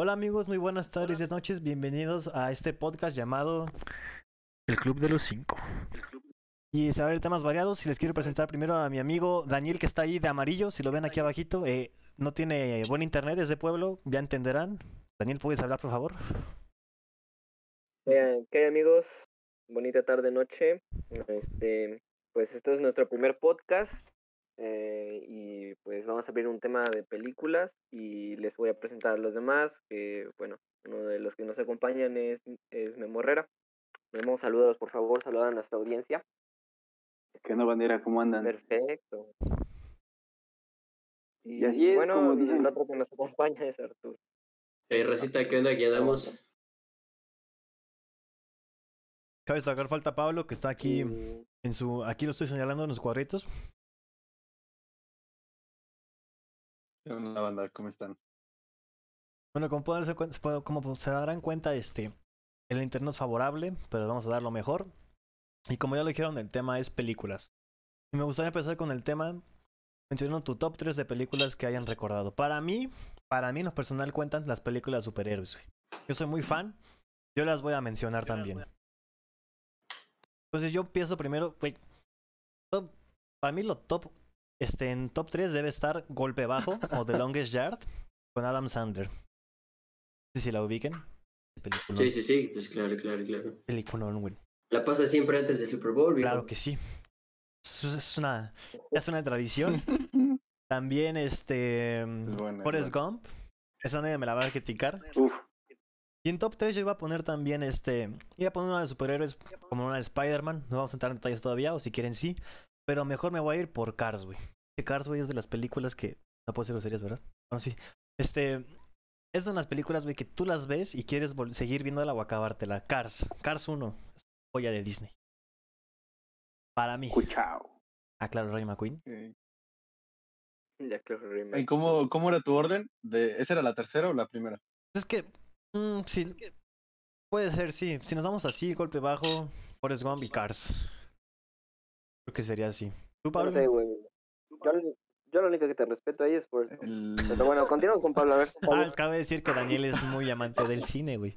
Hola amigos, muy buenas tardes y noches. Bienvenidos a este podcast llamado El Club de los Cinco. Y se va a ver temas variados. Y les quiero presentar primero a mi amigo Daniel, que está ahí de amarillo. Si lo ven aquí abajito, eh, no tiene buen internet, es de pueblo, ya entenderán. Daniel, ¿puedes hablar, por favor? Eh, ¿Qué hay amigos? Bonita tarde, noche. Este, pues este es nuestro primer podcast. Eh, y pues vamos a abrir un tema de películas y les voy a presentar a los demás. Que bueno, uno de los que nos acompañan es, es Memo Herrera. Memo, saludos por favor, saluda a nuestra audiencia. ¿Qué onda, bandera? ¿Cómo andan? Perfecto. Y así es, bueno, como dicen. el otro que nos acompaña es Arturo. Hey, Racita, ¿qué onda? Aquí andamos. Cabe destacar falta Pablo, que está aquí en su. Aquí lo estoy señalando en los cuadritos. ¿Qué onda, banda? ¿Cómo están? Bueno, como, pueden darse cuen- como se darán cuenta, este, el internet no es favorable, pero vamos a dar lo mejor. Y como ya lo dijeron, el tema es películas. Y me gustaría empezar con el tema mencionando tu top 3 de películas que hayan recordado. Para mí, para mí en lo personal cuentan las películas de superhéroes. güey. Yo soy muy fan, yo las voy a mencionar también. Entonces yo empiezo primero, güey, top- para mí lo top, este, en top 3 debe estar Golpe Bajo o The Longest Yard con Adam Sandler. No sé si la ubiquen. Película, Sí, sí, sí, pues claro, claro, claro. película, güey. La pasa siempre antes del Super Bowl, viejo. Claro que sí. Es una, es una tradición. También este Es buena, Forrest es buena. Gump. Esa nadie me la va a criticar. Uf, Y en top 3 yo iba a poner también este. Iba a poner una de superhéroes como una de Spider-Man. No vamos a entrar en detalles todavía, o si quieren sí. Pero mejor me voy a ir por Cars, güey. Que Cars, güey, es de las películas que. No puedo decir groserías, ¿verdad? Bueno, sí. Este. Es de unas películas, güey, que tú las ves y quieres seguir viéndola o acabártela. Cars. Cars 1. Es joya de Disney. Para mí. cuchao. Ah, claro, Ray McQueen. Ok. Ya creo que remake. ¿Y cómo, cómo era tu orden? De, ¿Esa era la tercera o la primera? Es que. mm, sí. Puede ser, sí. Si nos vamos así, golpe bajo, Forrest Gump y Cars. Creo que sería así. ¿Tú, No Pablo? sé, güey. Yo, yo lo único que te respeto ahí es por. El... Pero bueno, continuamos con Pablo. A ver, Ah, Pablo. cabe decir que Daniel es muy amante del cine, güey.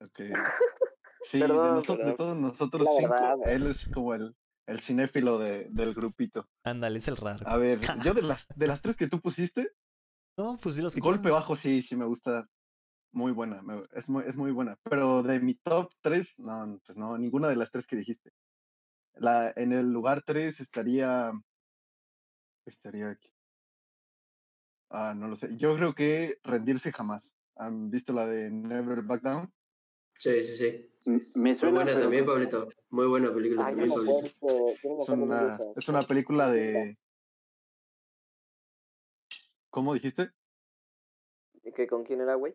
ok. Sí, Perdón, de, noso- perdón. de todos nosotros cinco, verdad, él es como el, el cinéfilo de, del grupito. Ándale, es el raro. A ver, yo de las, de las tres que tú pusiste, No, pues sí, los que Golpe quieran. Bajo sí, sí me gusta. Muy buena, me- es, muy, es muy buena. Pero de mi top tres, no, pues no, ninguna de las tres que dijiste. La, en el lugar tres estaría. Estaría aquí. Ah, no lo sé. Yo creo que rendirse jamás. ¿Han visto la de Never Back Down? Sí, sí, sí. M- Me Muy buena pero- también, Pablito. Muy buena película Ay, también, Pablito. me Es una, es una película de. ¿Cómo dijiste? ¿Que ¿Con quién era, güey?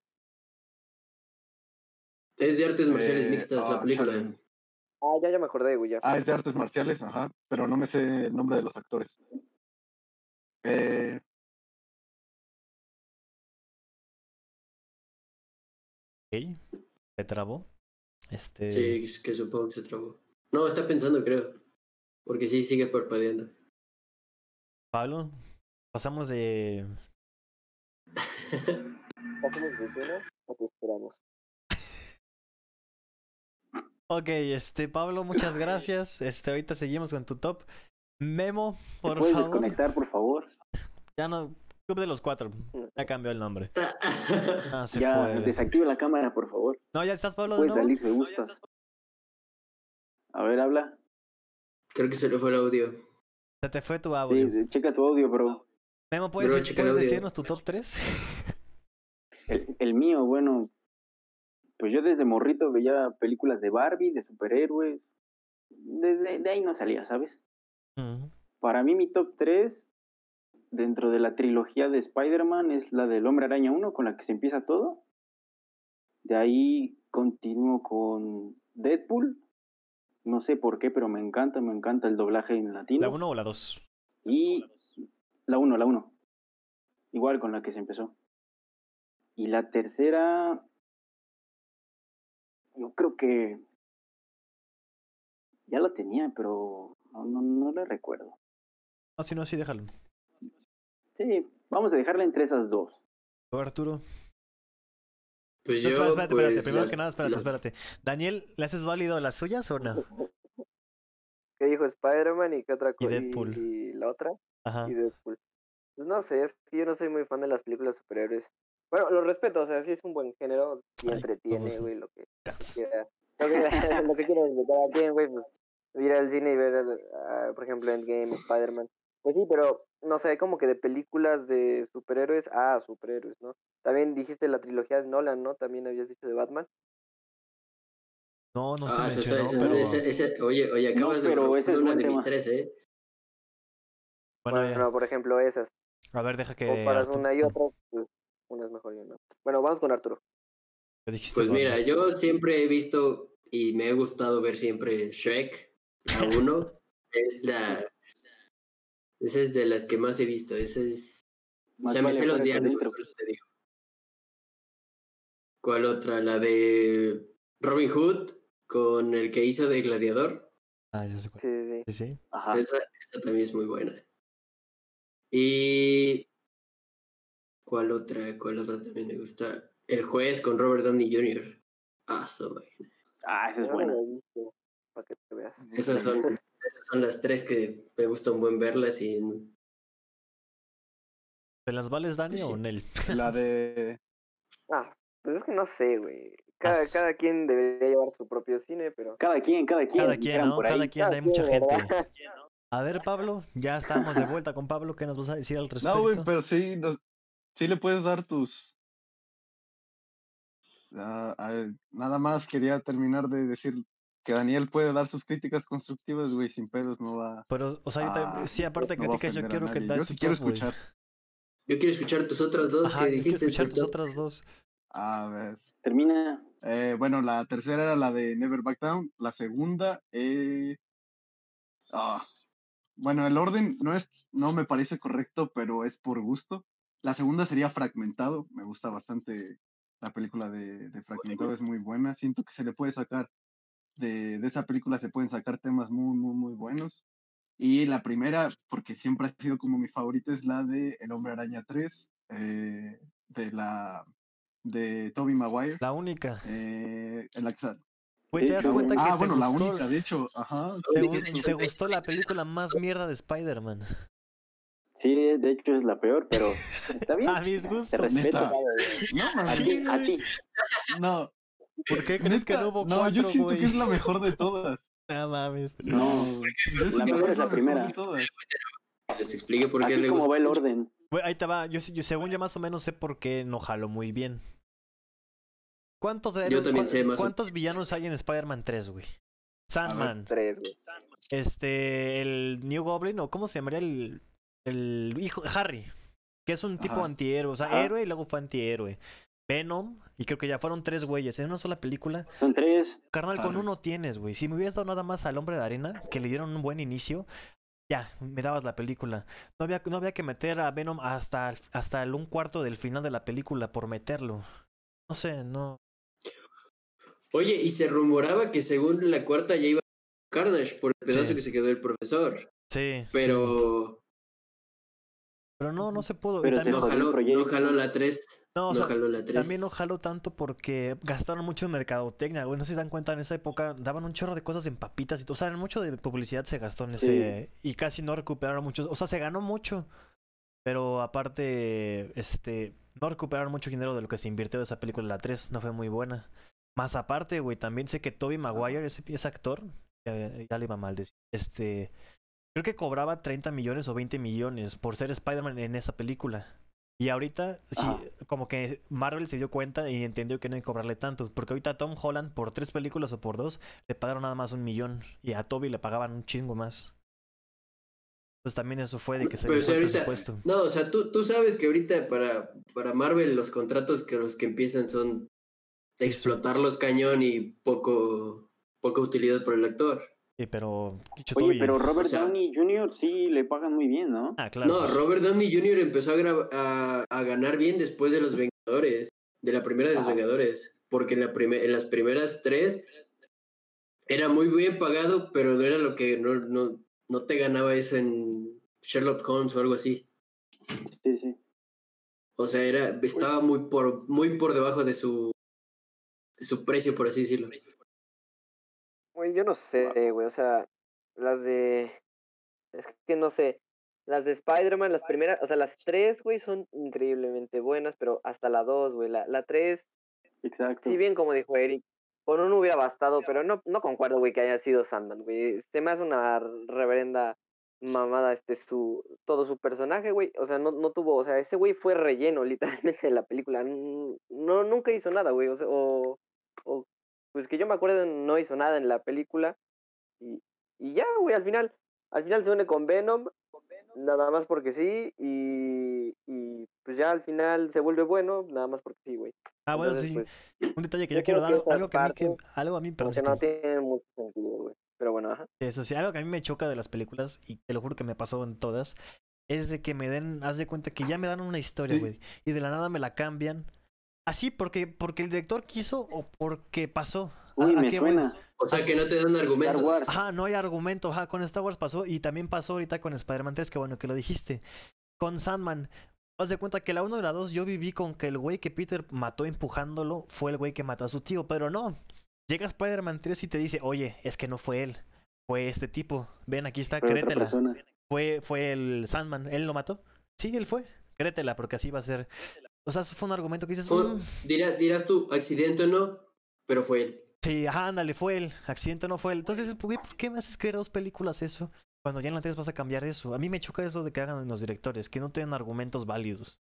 Es de artes marciales Eh, mixtas ah, la película. chale. Ah, ya, ya me acordé, güey. Ya. Ah, es de artes marciales, ajá. Pero no me sé el nombre de los actores. Eh, Ok. Se trabó. Este. Sí, es que supongo que se trabó. No, está pensando, creo. Porque sí, sigue parpadeando. Pablo, pasamos de. ¿Pasamos de lleno o te esperamos? Ok, este, Pablo, muchas gracias. Este, ahorita seguimos con tu top. Memo, ¿Te por puedes favor. desconectar, por favor? Ya no. Club de los cuatro. Ya cambió el nombre. No se ya, puede. desactiva la cámara, por favor. No, ya estás, Pablo, de Puedes nuevo. salir si gustas. A ver, habla. Creo que se le fue el audio. Se te fue tu audio. sí, checa tu audio, bro. Memo, ¿puedes, Bro, ¿puedes decirnos tu top 3? El, el mío, bueno. Pues yo desde morrito veía películas de Barbie, de superhéroes. Desde de ahí no salía, ¿sabes? Para mí mi top 3 dentro de la trilogía de Spider-Man es la del Hombre Araña 1 con la que se empieza todo. De ahí continúo con Deadpool. No sé por qué, pero me encanta, me encanta el doblaje en latino. ¿La 1 o la 2? Y la 1, la 1. Igual con la que se empezó. Y la tercera, yo creo que ya la tenía, pero no, no, no la recuerdo. No, si no, sí, déjalo. Sí, vamos a dejarla entre esas dos. ¿Tú, Arturo? Pues No, yo, espera, espérate, pues, espérate, primero las- que nada, espérate, las- espérate. Daniel, ¿le haces válido las suyas o no? ¿Qué dijo Spider-Man y qué otra Y cosa? Deadpool. y la otra? Ajá. y Deadpool. Pues no sé, es que yo no soy muy fan de las películas superhéroes. Bueno, lo respeto, o sea, sí es un buen género y Ay, entretiene, güey, lo que quiera. Lo que, lo que quieras de cada quien, güey, pues ir al cine y ver, ah, por ejemplo, Endgame, Spider-Man. Pues sí, pero no sé, como que de películas de superhéroes, ah, superhéroes, ¿no? También dijiste la trilogía de Nolan, ¿no? También habías dicho de Batman. No, no Ah, mencionó, esa- pero... esa- esa- oye, oye, acabas de pero ese es una de mis tres, ¿eh? Bueno, Bueno, ya. por ejemplo, esas. A ver, deja que... Comparas Arturo- una y otra, pues una es mejor y una. Bueno, vamos con Arturo. ¿Qué dijiste, Pues mira, yo siempre he visto y me ha gustado ver siempre Shrek, la 1. es la. Esa es de las que más he visto. Esa es. O Más sea, me sé los diálogos, te digo. ¿Cuál otra? La de Robin Hood con el que hizo de Gladiador. Ah, ya sé cuál. Sí, sí, sí. Sí, sí. Ajá. Esa, esa también es muy buena. Y. ¿Cuál otra? ¿Cuál otra también me gusta? El juez con Robert Downey Jr. Ah, vaina. Ah, esa es Yo no buena. la he visto, para que te veas. Esas son, esas son las tres que me gustan buen verlas y ¿Te las vales, Dani, Sí. o Nel? La de. Ah, pues es que no sé, güey. Cada, cada quien debería llevar su propio cine, pero... Cada quien, cada quien. Cada quien, ¿no? por ahí. Cada quien, Cada hay mucha quien, gente. A ver, Pablo, ya estamos de vuelta con Pablo. ¿Qué nos vas a decir al respecto? No, güey, pero sí, nos- sí le puedes dar tus. Ah, ah, nada más quería terminar de decir que Daniel puede dar sus críticas constructivas, güey, sin pedos, no va. Pero, o sea, yo también- sí, aparte de no críticas, yo quiero que Yo sí quiero top, escuchar. yo quiero escuchar tus otras dos Ajá, que quiero dijiste. escuchar tu tus top. otras dos. A ver. Termina. Eh, bueno, la tercera era la de Never Back Down. La segunda, eh... ah, bueno, el orden no es, no me parece correcto, pero es por gusto. La segunda sería Fragmentado. Me gusta bastante la película de, de Fragmentado, es muy buena. Siento que se le puede sacar de, de esa película, se pueden sacar temas muy, muy, muy buenos. Y la primera, porque siempre ha sido como mi favorita, es la de El Hombre Araña 3, eh, de la de Toby Maguire. La única. Eh, en la que sal- Güey, ¿te das cuenta que Ah, te bueno, la gustó, única, de hecho, ajá. te, única, de hecho, te güey. gustó la película más mierda de Spider-Man? Sí, de hecho es la peor, pero está bien. A mis Te gustos. respeto. Neta. No, A ti, a ti. no. ¿Por qué crees que no hubo no, yo cuatro, siento güey? que es la mejor de todas. No mames. No, yo la mejor es la primera. Les explique por qué Así le como va el orden. Ahí te va. Yo, según yo más o menos sé por qué no jaló muy bien. ¿Cuántos, Yo también sé más o- ¿Cuántos villanos hay en Spider-Man 3, güey? Sandman, Tres, güey. este, el New Goblin, o cómo se llamaría el, el hijo, Harry, que es un tipo Ajá. antihéroe, o sea, Ajá. héroe y luego fue antihéroe. Venom, y creo que ya fueron tres güeyes en una sola película. Son tres. Carnal, con uno tienes, güey. Si me hubieras dado nada más al hombre de arena, que le dieron un buen inicio, ya, me dabas la película. No había, no había que meter a Venom hasta, el- hasta el un cuarto del final de la película por meterlo. No sé, no. Oye, y se rumoraba que según la cuarta ya iba Carnage por el pedazo Sí. que se quedó el profesor. Sí. sí. Pero no, no se pudo. Pero también, no jaló, no jaló la 3. No, o No, sea, jaló la 3. también no jaló tanto porque gastaron mucho en mercadotecnia, güey. No se dan cuenta, en esa época daban un chorro de cosas en papitas y todo. O sea, mucho de publicidad se gastó en ese. Y casi no recuperaron mucho. O sea, se ganó mucho. Pero aparte, este. No recuperaron mucho dinero de lo que se invirtió de esa película, la 3. No fue muy buena. Más aparte, güey, también sé que Toby Maguire, ese, ese actor, ya, ya le iba mal decir. Este. Creo que cobraba 30 millones o 20 millones por ser Spider-Man en esa película. Y ahorita, sí, como que Marvel se dio cuenta y entendió que no hay que cobrarle tanto. Porque ahorita a Tom Holland, por tres películas o por dos, le pagaron nada más un millón. Y a Toby le pagaban un chingo más. Pues también eso fue de que se Pero si el ahorita- presupuesto. No, o sea, tú, tú sabes que ahorita para, para Marvel los contratos que los que empiezan son de explotarlos cañón y poco, poca utilidad por el actor. Sí, pero. dicho Oye, pero Robert o sea- Downey Jr. sí le pagan muy bien, ¿no? Ah, claro. No, Robert Downey Jr. empezó a, gra- a, a ganar bien después de los Vengadores, de la primera de los. Vengadores, porque en, la en las primeras tres era muy bien pagado, pero no era lo que no, no, no te ganaba eso en Sherlock Holmes o algo así. Sí, sí. O sea, era, estaba muy por, muy por debajo de su, de su precio, por así decirlo. Güey, yo no sé, güey, o sea, las de... Es que no sé, las de Spider-Man, las primeras, o sea, las tres, güey, son increíblemente buenas, pero hasta la dos, güey, la, la tres, Exacto. si bien como dijo Eric, con uno hubiera bastado, pero no, no concuerdo, güey, que haya sido Sandman, güey. Se me hace una reverenda mamada este su todo su personaje, güey. O sea, no, no tuvo, o sea, ese güey fue relleno literalmente de la película. No, nunca hizo nada, güey. O, sea, o, o, pues que yo me acuerdo, no hizo nada en la película. Y, y ya, güey, al final, al final se une con Venom, nada más porque sí, y, y pues ya al final se vuelve bueno, nada más porque sí, güey. Ah, bueno, sí. Pues, un detalle que yo, quiero dar, algo que, a mí, que, algo a mí, perdón, que no tiene mucho sentido, güey. Pero bueno, ajá. Eso sí, algo que a mí me choca de las películas, y te lo juro que me pasó en todas, es de que me den, haz de cuenta que ya me dan una historia, güey, y de la nada me la cambian. Así, porque, porque el director quiso o porque pasó. Uy, ¿A, me qué suena. O sea, que no te dan argumentos. Ajá, no hay argumento. Ajá, con Star Wars pasó y también pasó ahorita con Spider-Man 3, que bueno que lo dijiste. Con Sandman, haz de cuenta que la 1 y la 2 yo viví con que el güey que Peter mató empujándolo fue el güey que mató a su tío, pero no. Llega Spider-Man 3 y te dice, oye, es que no fue él, fue este tipo. Ven, aquí está, créetela. Fue, fue el Sandman, ¿él lo mató? Sí, él fue. Créetela, porque así va a ser. O sea, eso fue un argumento que dices. Mm". dirás, dirás tú, accidente o no, pero fue él. Sí, ajá, ándale, fue él. Accidente no fue él. Entonces, ¿por qué me haces creer dos películas eso? Cuando ya en la 3 vas a cambiar eso. A mí me choca eso de que hagan los directores, que no tienen argumentos válidos.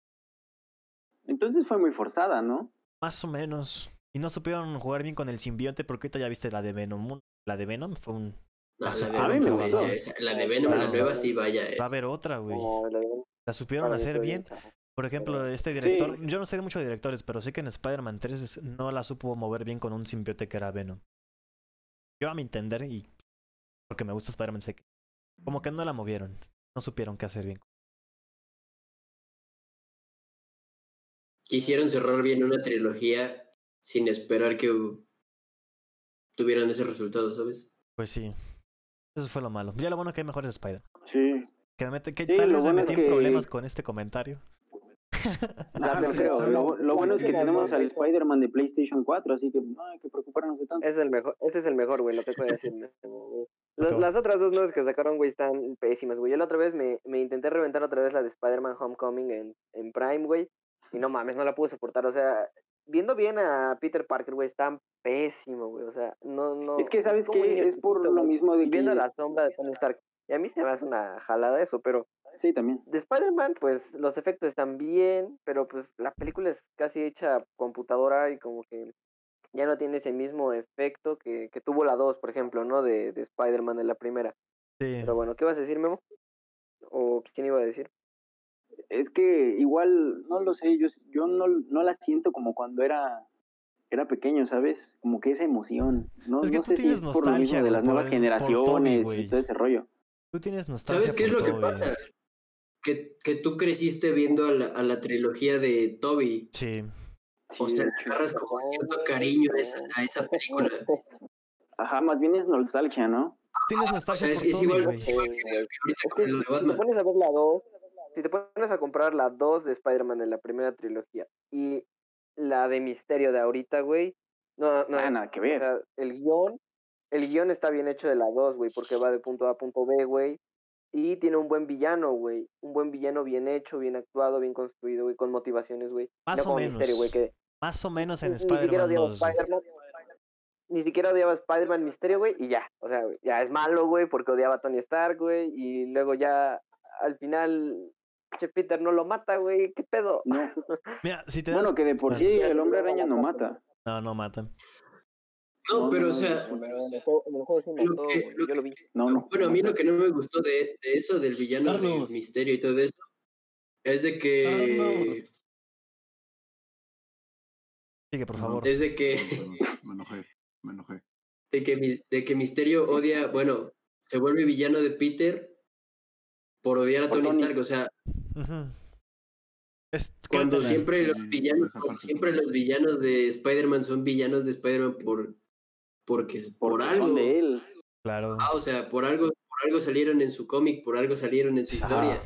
Entonces fue muy forzada, ¿no? Más o menos. Y no supieron jugar bien con el simbionte porque ahorita ya viste la de Venom. La de Venom fue un... la, de Venom, la de Venom, la nueva sí, vaya. Va a haber otra, güey. la, supieron hacer bien. Por ejemplo, este director, yo no sé de mucho de directores, pero sé que en Spider-Man 3 no la supo mover bien con un simbionte que era Venom. Yo a mi entender, y porque me gusta Spider-Man, sé que como que no la movieron. No supieron qué hacer bien. Quisieron cerrar bien una trilogía sin esperar que tuvieran ese resultado, ¿sabes? Pues sí. Eso fue lo malo. Ya lo bueno que hay mejores Spider. Sí. Que, me mete, que tal vez me metí en problemas con este comentario. Lo, lo, bueno es que tenemos al Spider-Man de PlayStation 4, así que no hay que preocuparnos de tanto. Es el mejor, ese es el mejor, güey, lo que puedo decir. las otras dos nuevas que sacaron, güey, están pésimas, güey. Yo la otra vez me, me intenté reventar otra vez la de Spider-Man Homecoming en, en Prime, güey. Y no mames, no la pude soportar. O sea, viendo bien a Peter Parker, güey, está pésimo, güey. O sea, no, no. Es que, ¿sabes que Es por lo mismo de que. Viendo la sombra de Tony Stark. Y a mí se me hace una jalada eso, pero. Sí, también. De Spider-Man, pues los efectos están bien, pero pues la película es casi hecha computadora y como que ya no tiene ese mismo efecto que, que tuvo la 2, por ejemplo, ¿no? De, de Spider-Man en la primera. Sí. Pero bueno, ¿qué vas a decir, Memo? ¿O quién iba a decir? Es que igual, no lo sé, yo, yo no, no la siento como cuando era era pequeño, ¿sabes? Como que esa emoción. No, es que no tú sé tienes si es nostalgia, por de las nuevas generaciones y todo ese rollo. Tú tienes nostalgia. ¿Sabes qué es lo que pasa? Que, que tú creciste viendo a la, a la trilogía de Toby. Sí. O sea, agarras como cierto cariño a esa, a esa película. Ajá, más bien es nostalgia, ¿no? Tienes nostalgia. O sea, es, es igual, que ahorita con lo de Batman. Si te pones a ver la 2, si te pones a comprar la 2 de Spider-Man de la primera trilogía y la de Misterio de ahorita, güey, no, no, ah, nada que ver. O sea, el guion, el guion está bien hecho de la 2, güey, porque va de punto A a punto B, güey. Y tiene un buen villano, güey. Un buen villano bien hecho, bien actuado, bien construido, güey, con motivaciones, güey. Más o menos. Misterio, güey, que Más o menos en Spider-Man 2. ni siquiera odiaba a Spider-Man Misterio, güey, y ya. O sea, ya es malo, güey, porque odiaba a Tony Stark, güey. Y luego ya, al final, Che Peter no lo mata, güey. ¿Qué pedo? No. Mira, si te das... Bueno, que de por sí el hombre araña no mata. No, no mata. No, pero o sea. Bueno, a mí lo que no me gustó de, de eso, del villano del misterio y todo eso, es de que. Sigue, por favor. Es de que. Me enojé, me enojé. De que, de que Misterio odia, bueno, se vuelve villano de Peter por odiar a Tony, Tony. Stark, o sea. Uh cuando siempre los villanos, siempre los villanos de Spider-Man son villanos de Spider-Man por porque por, por algo. De él. Claro. Ah, o sea, por algo, por algo salieron en su cómic, por algo salieron en su historia.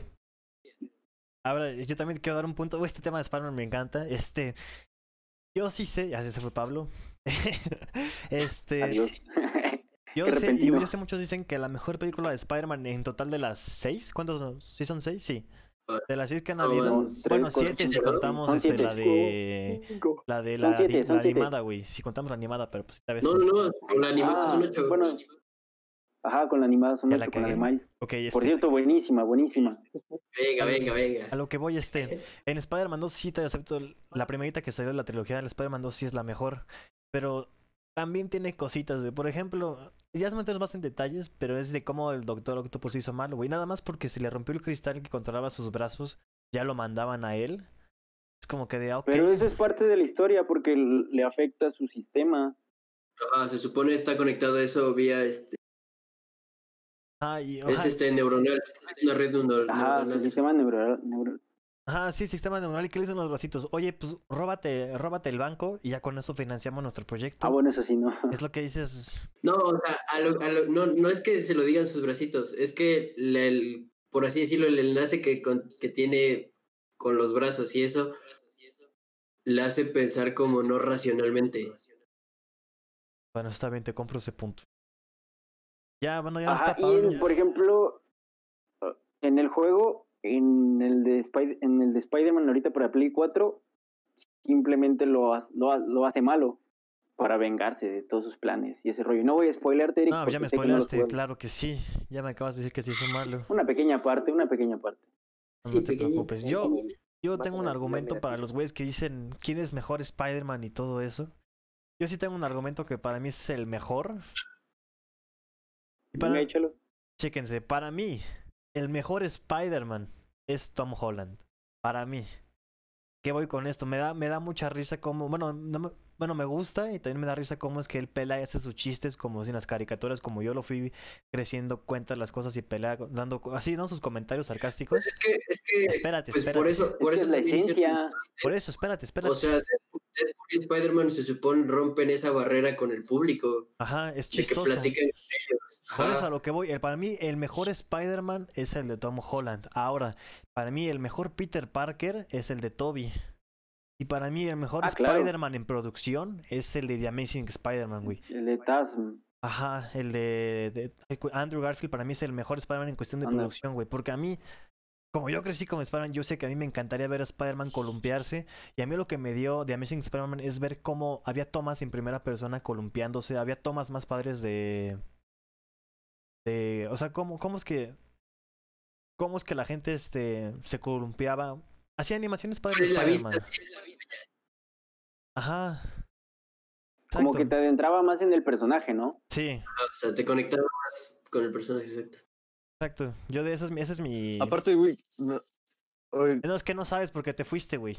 Ahora, yo también quiero dar un punto. Este tema de Spider-Man me encanta. Este. Yo sí sé. Ya se fue Pablo. este. Adiós. Yo Qué sé, y yo sé, muchos dicen que la mejor película de Spider-Man en total de las seis. ¿Cuántos son? ¿Sí son seis? Sí. De las seis que han habido. bueno, siete si contamos este, la de. La de la, siete, animada, güey. Si contamos la animada, pero pues esta vez. No, no, no, con la animada son Ah, ocho. bueno. Ajá, con la animada son Ya la ocho con la de. Miles. Ok, Por este. cierto, buenísima, buenísima. Venga, venga, venga. A lo que voy, este. En Spider-Man 2 sí te acepto. La primerita que salió de la trilogía del Spider-Man 2 sí es la mejor. Pero también tiene cositas, güey. Por ejemplo, ya se metemos más en detalles, pero es de cómo el Doctor Octopus hizo mal, güey. Nada más porque se le rompió el cristal que controlaba sus brazos, ya lo mandaban a él. Es como que de, ah, ok. Pero eso es parte de la historia porque le afecta a su sistema. Ajá, se supone está conectado eso vía este. Ah, y- Es este neuronal. Es una red neuro- Ajá, su neuronal. sistema neuronal. neuro- ajá, sí, sistema neuronal. ¿Y qué le dicen los bracitos? Oye, pues róbate, róbate el banco y ya con eso financiamos nuestro proyecto. Ah, bueno, eso sí, no. Es lo que dices. No, o sea, a lo- a lo- no, no es que se lo digan sus bracitos, es que le- el- por así decirlo, el enlace que, con- que tiene con los brazos y eso le hace pensar como no racionalmente. Bueno, está bien, te compro ese punto. Ya, bueno, ya no Ajá, está y Pablo. por ejemplo, en el juego, en el de, Spid- en el de Spider-Man ahorita para Play 4, simplemente lo, lo, ha- lo hace malo para vengarse de todos sus planes y ese rollo. No voy a spoilearte, Eric. No, ya me no spoileaste, juegas. claro que sí. Ya me acabas de decir que sí es malo. Una pequeña parte, una pequeña parte. No, Sí, no te preocupes. Yo, yo tengo un argumento mira, para los güeyes que dicen quién es mejor Spider-Man y todo eso. Yo sí tengo un argumento que para mí es el mejor. Y para, chéquense, para mí, el mejor Spider-Man es Tom Holland. Para mí. ¿Qué voy con esto? Me da, me da mucha risa como, bueno, no me, bueno, me gusta y también me da risa cómo es que él pelea y hace sus chistes como si en las caricaturas, como yo lo fui creciendo, cuenta las cosas y pelea dando así, ¿no? Sus comentarios sarcásticos. Es que, es que, Espérate, pues espérate. por eso, por Es que eso es la esencia. Por eso, espérate, espérate. O sea, Deadpool y Spider-Man se supone rompen esa barrera con el público Ajá, es de que chistoso. platican con ellos. Eso a lo que voy, el- para mí el mejor Spider-Man es el de Tom Holland. Ahora, para mí el mejor Peter Parker es el de Toby. Y para mí el mejor Ah, claro. Spider-Man en producción es el de The Amazing Spider-Man, güey. El de Tasm. Ajá, el de, de- Andrew Garfield para mí es el mejor Spider-Man en cuestión de producción, güey. Porque a mí, como yo crecí con Spider-Man, yo sé que a mí me encantaría ver a Spider-Man columpiarse. Y a mí lo que me dio de Amazing Spider-Man es ver cómo había tomas en primera persona columpiándose. Había tomas más padres de. de o sea, cómo, cómo es que. cómo es que la gente este, se columpiaba. Hacía animaciones padres de Es la vista, Spider-Man. Ajá. Como que te adentraba más en el personaje, ¿no? Sí, O sea, te conectaba más con el personaje, exacto. Exacto. Yo de es mi. Ese es mi... Aparte, güey, no- oye, No, es que no sabes porque te fuiste, güey.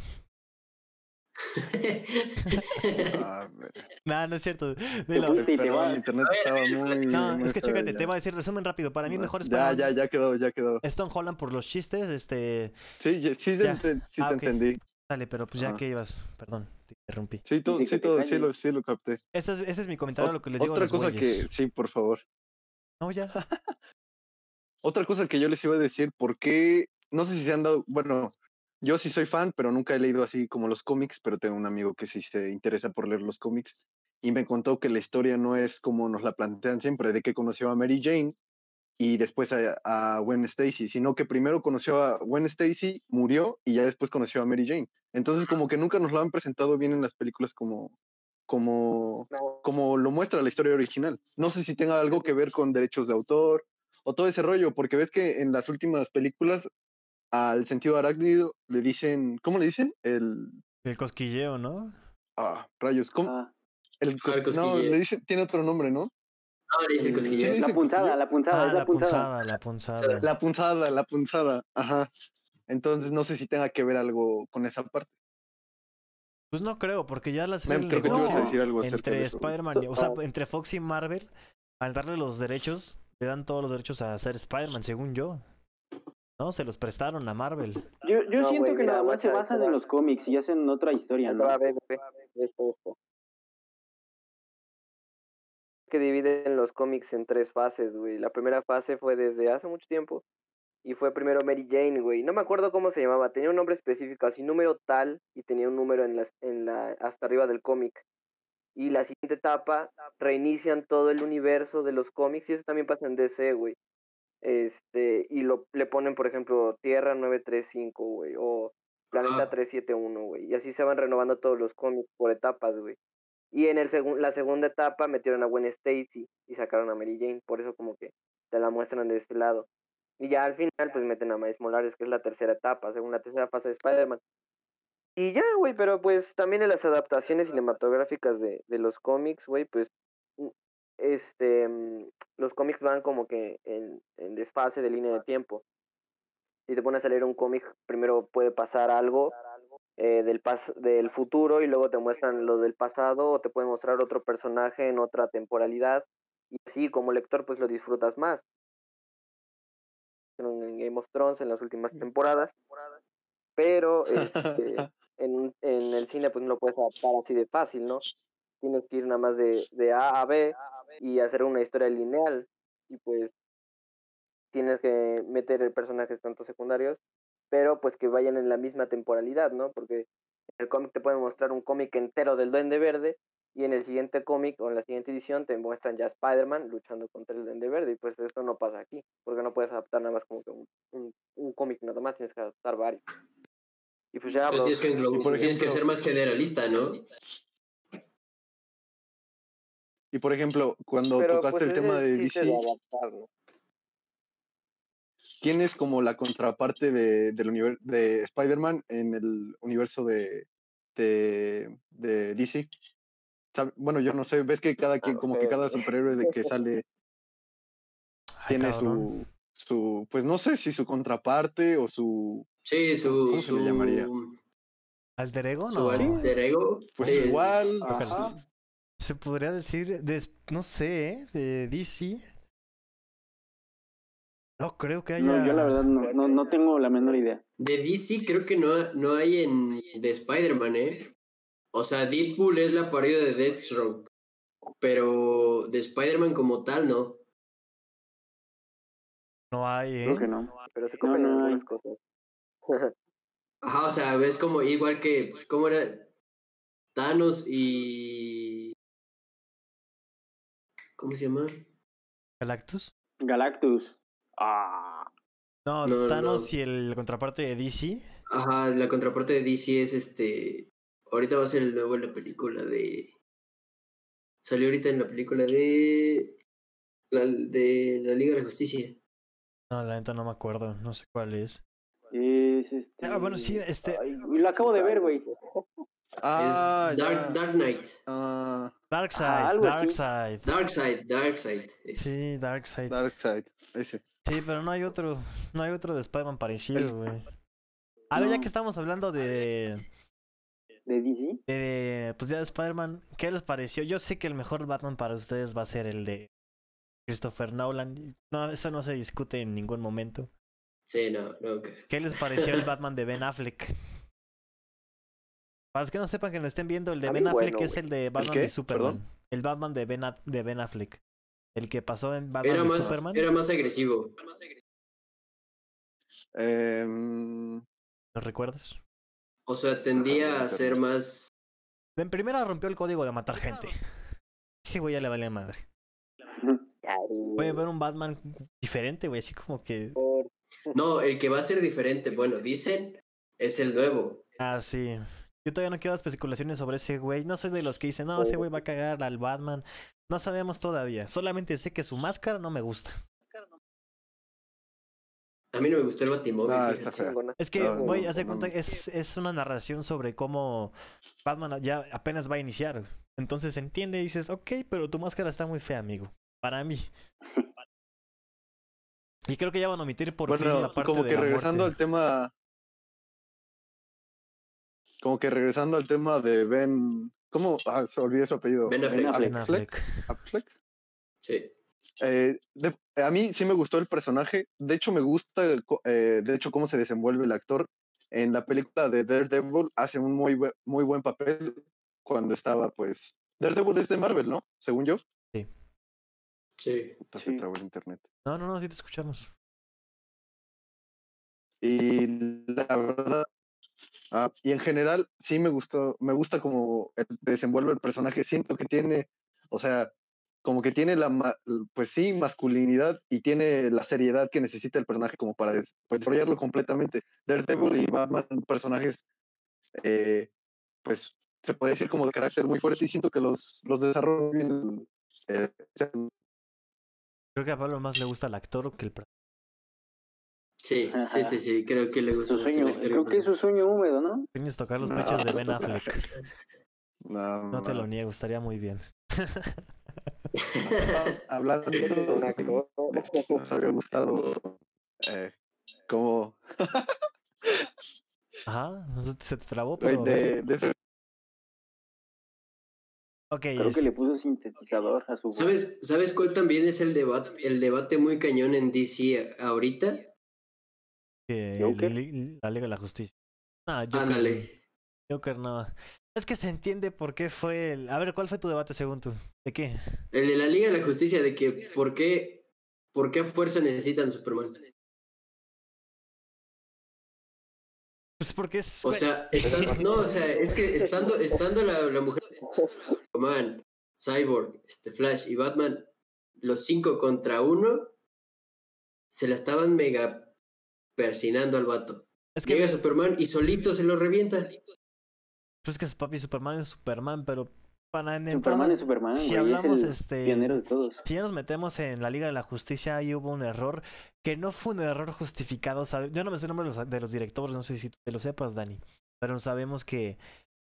ah, No, no es cierto. Dilo. perdón, el internet estaba muy. No, muy es que chécate, ya. te voy a decir resumen rápido. Para mí el mejor Ya, Spider-Man ya, ya quedó, ya quedó. es Tom Holland por los chistes, este... Sí, ya- sí, Ya. sí Ah, te entendí. Dale, pero pues ya que ibas, perdón, te interrumpí. Sí, todo, sí, todo, sí lo, sí lo capté. Ese es, ese es mi comentario a lo que les digo a Otra los cosa güeyes. que, sí, por favor. No, ya. Otra cosa que yo les iba a decir, ¿por qué? No sé si se han dado, bueno, yo sí soy fan, pero nunca he leído así como los cómics, pero tengo un amigo que sí se interesa por leer los cómics y me contó que la historia no es como nos la plantean siempre, de que conoció a Mary Jane y después a, a Gwen Stacy, sino que primero conoció a Gwen Stacy, murió y ya después conoció a Mary Jane. Entonces como que nunca nos lo han presentado bien en las películas como, como, como lo muestra la historia original. No sé si tenga algo que ver con derechos de autor o todo ese rollo, porque ves que en las últimas películas al sentido arácnido le dicen, ¿cómo le dicen? El El cosquilleo, ¿no? ah, rayos, ¿cómo? Ah, El Ah, el cos- no, cosquilleo. le dicen, tiene otro nombre, ¿no? No, le dice el- cosquilleo. Sí, la dice punzada, la punzada, Ah, es la la punzada. la punzada. La punzada, la punzada, ajá. Entonces no sé si tenga que ver algo con esa parte. Pues no creo, porque ya las creo que tú ibas a no. decir algo entre. Spider-Man, y- o sea, entre Fox y Marvel, al darle los derechos, le dan todos los derechos a hacer Spider-Man, según yo. No, se los prestaron a Marvel. Yo, yo No, siento que nada más se basan en los cómics y hacen otra historia, ¿no? va, ve, ve, ve esto, esto. Que dividen los cómics en tres fases, güey. La primera fase fue desde hace mucho tiempo y fue primero Mary Jane, güey. No me acuerdo cómo se llamaba, tenía un nombre específico, así número tal, y tenía un número en las, en la, hasta arriba del cómic. Y la siguiente etapa reinician todo el universo de los cómics, y eso también pasa en DC, güey. Este, y lo, le ponen, por ejemplo, Tierra 935, güey, o Planeta 371, güey. Y así se van renovando todos los cómics por etapas, güey. Y en el la segunda etapa metieron a Gwen Stacy y sacaron a Mary Jane, por eso como que te la muestran de este lado. Y ya al final, pues meten a Miles Morales, que es la tercera etapa, según la tercera fase de Spider-Man. Y ya, güey, pero pues también en las adaptaciones cinematográficas de, de los cómics, güey, pues mm, este, mm, los cómics van como que en, en desfase de línea de tiempo. Si te pones a leer un cómic, primero puede pasar algo eh, del, pas del futuro y luego te muestran lo del pasado o te pueden mostrar otro personaje en otra temporalidad. Y así como lector, pues lo disfrutas más en Game of Thrones en las últimas temporadas, pero este, en, en, el cine pues no lo puedes adaptar así de fácil, ¿no? Tienes que ir nada más de, de A a B y hacer una historia lineal y pues tienes que meter personajes tanto secundarios, pero pues que vayan en la misma temporalidad, ¿no? Porque en el cómic te pueden mostrar un cómic entero del Duende Verde y en el siguiente cómic o en la siguiente edición te muestran ya Spider-Man luchando contra el Duende Verde y pues esto no pasa aquí, porque no puedes adaptar nada más como que un, un, cómic nada más, tienes que adaptar varios. Y pues ya... tienes, que, tienes que ser más generalista, ¿no? Y por ejemplo, cuando tocaste el pues, tema de DC, ¿quién es como la contraparte de, del de Spider-Man en el universo de, de, de DC? bueno, yo no sé, ves que cada quien, como que cada superhéroe de que sale tiene su, su, pues no sé si su contraparte o su... Sí, su... ¿Cómo se le llamaría? ¿Alter ego? No. ¿Alter ego? Pues igual. Se podría decir, de, no sé, ¿eh? de DC. No creo que haya. No, yo la verdad no, no, no, tengo la menor idea. De DC creo que no, no hay en de Spider-Man, ¿eh? O sea, Deadpool es la parodia de Deathstroke, pero de Spider-Man como tal, no. No hay, ¿eh? Creo que no. Pero se comen no, algunas cosas. Ajá, o sea, ves como igual que, pues, ¿cómo era? Thanos y... ¿Cómo se llama? Galactus. Galactus. Ah. No, Thanos y el contraparte de DC. Ajá, la contraparte de DC es este Ahorita va a ser el nuevo en la película de. Salió ahorita en la película de. La, de la Liga de la Justicia. No, la neta no me acuerdo, no sé cuál es. Es este... Ah, bueno, sí, este. lo acabo de ver, güey. Ah, Dark, Dark, Knight. Uh, Dark Side, Dark Side. Dark Side, Dark Side. Sí, Dark Side. Dark Side, ese. Sí, pero no hay otro, no hay otro de Spider-Man parecido, güey. A ver, ya que estamos hablando de de DC. De, pues ya de Spider-Man, ¿qué les pareció? Yo sé que el mejor Batman para ustedes va a ser el de Christopher Nolan. No, eso no se discute en ningún momento. Sí, no, no. ¿Qué les pareció el Batman de Ben Affleck? Para los que no sepan que no estén viendo, el de Ben Affleck es el de Batman de Superman. El Batman de Ben, de ben Affleck. El que pasó en Batman era de más, Superman. Era más agresivo. Eh, ¿Lo recuerdas? O sea, tendía a ser más. En primera rompió el código de matar gente. Ese güey ya le vale madre. Puede ver un Batman diferente, güey, así como que. No, el que va a ser diferente, bueno, dicen, es el nuevo. Ah, sí. Yo todavía no quiero especulaciones sobre ese güey. No soy de los que dicen, no, ese güey va a cagar al Batman. No sabemos todavía. Solamente sé que su máscara no me gusta. A mí no me gustó el Batimóvil. Ah, es que, voy a hacer cuenta, es, es una narración sobre cómo Batman ya apenas va a iniciar. Entonces entiende y dices, ok, pero tu máscara está muy fea, amigo. Para mí. Y creo que ya van a omitir por fin la parte como que regresando al tema. Como que regresando al tema de Ben. ¿Cómo? Ah, se olvidó su apellido. Ben Affleck. Affleck. Sí. Eh, a mí sí me gustó el personaje. De hecho, me gusta, eh, de hecho, cómo se desenvuelve el actor. En la película de Daredevil hace un muy, muy buen papel cuando estaba, pues. Daredevil es de Marvel, ¿no? Según yo. Sí. Sí. Entonces el internet. No, no, no, sí te escuchamos. Y la verdad, ah, y en general sí me gustó, me gusta como desenvuelve el personaje, siento que tiene, o sea, como que tiene la, pues sí, masculinidad y tiene la seriedad que necesita el personaje como para pues, desarrollarlo completamente. Daredevil y Batman, personajes, eh, pues se puede decir como de carácter muy fuerte y siento que los, los desarrollan. Eh, creo que a Pablo más le gusta el actor que el Sí, sí, sí, sí, creo que le gusta. Su sueño, creo que es su sueño húmedo, ¿no? Tienes tocar los pechos de Ben Affleck. No, no te lo niego, estaría muy bien. Hablando de un actor, nos había gustado eh, como... Ajá, se te trabó, pero... De, de Okay, Creo que le puso sintetizador a su ¿Sabes, ¿Sabes cuál también es el debate, el debate muy cañón en DC ahorita? la Liga de la Justicia. Ah, Joker, Ándale. Joker no. Es que se entiende por qué fue el... A ver, ¿cuál fue tu debate según tú? ¿De qué? El de la Liga de la Justicia, de que por qué, por qué a fuerza necesitan Superman. Pues porque es... O sea, no, o sea, es que estando, estando la, la mujer, Superman, Cyborg, este Flash y Batman, los cinco contra uno, se la estaban mega persinando al vato. Es que Llega Superman y solito se lo revienta. Pues que es papi Superman es Superman, pero para Superman es Superman. Si hablamos, este. De todos. Si ya nos metemos en la Liga de la Justicia, ahí hubo un error que no fue un error justificado. Yo no me sé el nombre de los, de los directores, no sé si te lo sepas, Dani. Pero sabemos que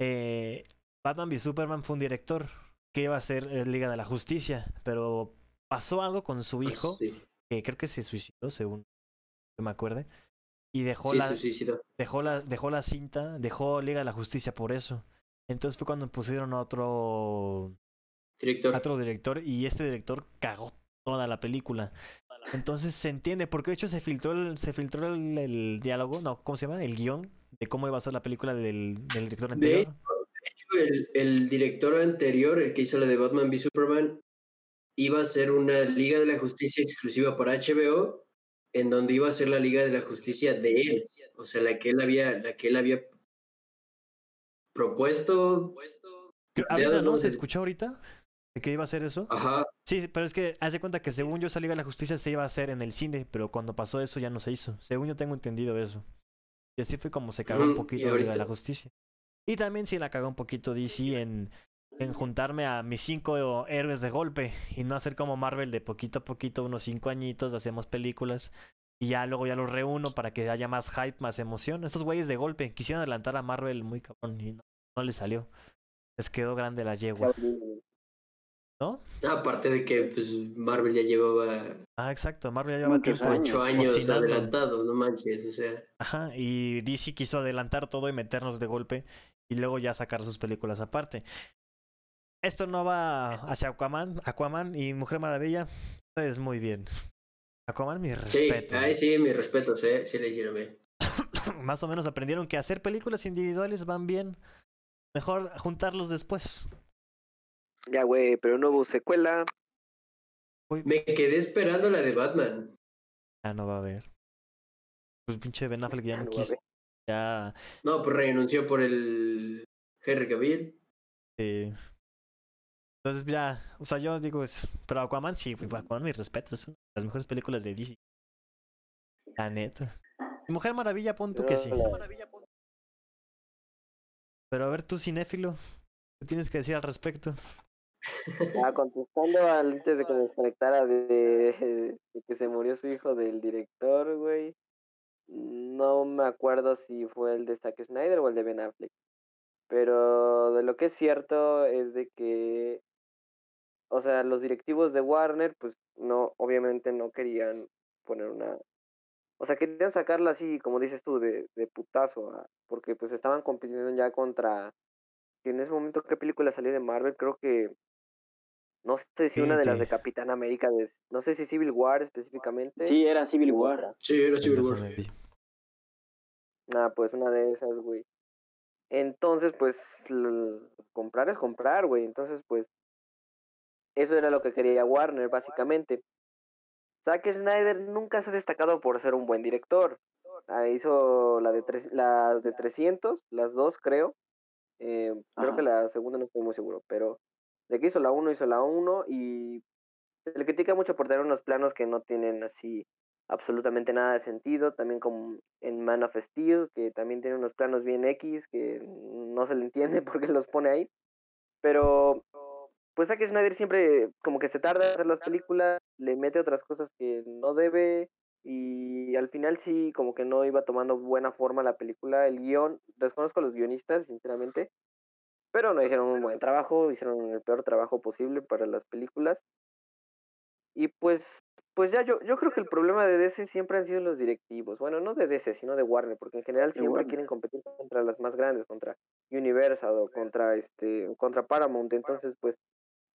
eh, Batman v Superman fue un director que iba a ser Liga de la Justicia, pero pasó algo con su hijo, que creo que se suicidó, según que me acuerde. Y dejó, la, dejó, la, dejó la cinta, dejó Liga de la Justicia por eso. Entonces fue cuando pusieron a otro director. otro director y este director cagó toda la película. Entonces se entiende, porque de hecho se filtró el, se filtró el, diálogo, no, ¿cómo se llama? El guion de cómo iba a ser la película del, del director anterior. De hecho, el, el, director anterior, el que hizo la de Batman v Superman, iba a ser una Liga de la Justicia exclusiva para HBO en donde iba a ser la Liga de la Justicia de él, o sea, la que él había, la que él había propuesto. ¿Ahorita no se escuchó ahorita? ¿De qué iba a ser eso? Ajá. Sí, pero es que haz de cuenta que según yo esa Liga de la Justicia se iba a hacer en el cine, pero cuando pasó eso ya no se hizo. Según yo tengo entendido eso. Y así fue como se cagó un poquito la Liga de la Justicia. Y también sí la cagó un poquito DC en en juntarme a mis cinco héroes de golpe y no hacer como Marvel de poquito a poquito, unos cinco añitos, hacemos películas y ya luego ya los reúno para que haya más hype, más emoción. Estos güeyes de golpe quisieron adelantar a Marvel muy cabrón y no, no les salió. Les quedó grande la yegua. ¿No? Aparte de que pues Marvel ya llevaba. Ah, exacto. Marvel ya llevaba tiempo. Ocho años adelantado, no manches, o sea. Ajá, y DC quiso adelantar todo y meternos de golpe y luego ya sacar sus películas aparte esto no va hacia Aquaman, Aquaman y Mujer Maravilla. Es muy bien. Aquaman, mi respeto. Sí, ahí sí, mi respeto, sí, sí le hicieron bien. Más o menos aprendieron que hacer películas individuales van bien. Mejor juntarlos después. Ya, güey, pero no hubo secuela. Me quedé esperando la de Batman. Ya no va a haber. Pues pinche Ben Affleck ya no, quiso. Ya. No, pues renunció por el Henry Cavill. Sí. Entonces ya, o sea, yo digo eso. Pero Aquaman sí, Aquaman mi respeto, es una de las mejores películas de DC. La neta. Mujer Maravilla, punto que sí. Pero a ver tú, cinéfilo, ¿qué tienes que decir al respecto? Ah, contestando antes de que me desconectara de, que se murió su hijo del director, güey. No me acuerdo si fue el de Zack Snyder o el de Ben Affleck. Pero de lo que es cierto es de que o sea, los directivos de Warner, pues no, obviamente no querían poner una, o sea, querían sacarla así, como dices tú, de, de putazo, ah, porque pues estaban compitiendo ya contra, en ese momento, ¿qué película salió de Marvel? Creo que, no sé si una de las de Capitán América, de, no sé si Civil War específicamente. Sí, era Civil War. Sí, era Civil War. Ah, pues una de esas, güey. Entonces, pues, comprar es comprar, güey. Entonces, pues, eso era lo que quería Warner, básicamente. Zack Snyder nunca se ha destacado por ser un buen director. ah, hizo la de, tres, la de 300, las dos creo. Eh, creo que la segunda no estoy muy seguro, pero de que hizo la 1, hizo la 1 y se le critica mucho por tener unos planos que no tienen así absolutamente nada de sentido. También como en Man of Steel, que también tiene unos planos bien X que no se le entiende por qué los pone ahí. Pero pues Zack Snyder siempre como que se tarda en hacer las películas, le mete otras cosas que no debe y al final sí como que no iba tomando buena forma la película, el guion, desconozco a los guionistas sinceramente, pero no hicieron un buen trabajo, hicieron el peor trabajo posible para las películas. Y pues pues ya yo, yo creo que el problema de DC siempre han sido los directivos. Bueno, no de DC, sino de Warner, porque en general siempre quieren competir contra las más grandes, contra Universal o contra este contra Paramount, entonces pues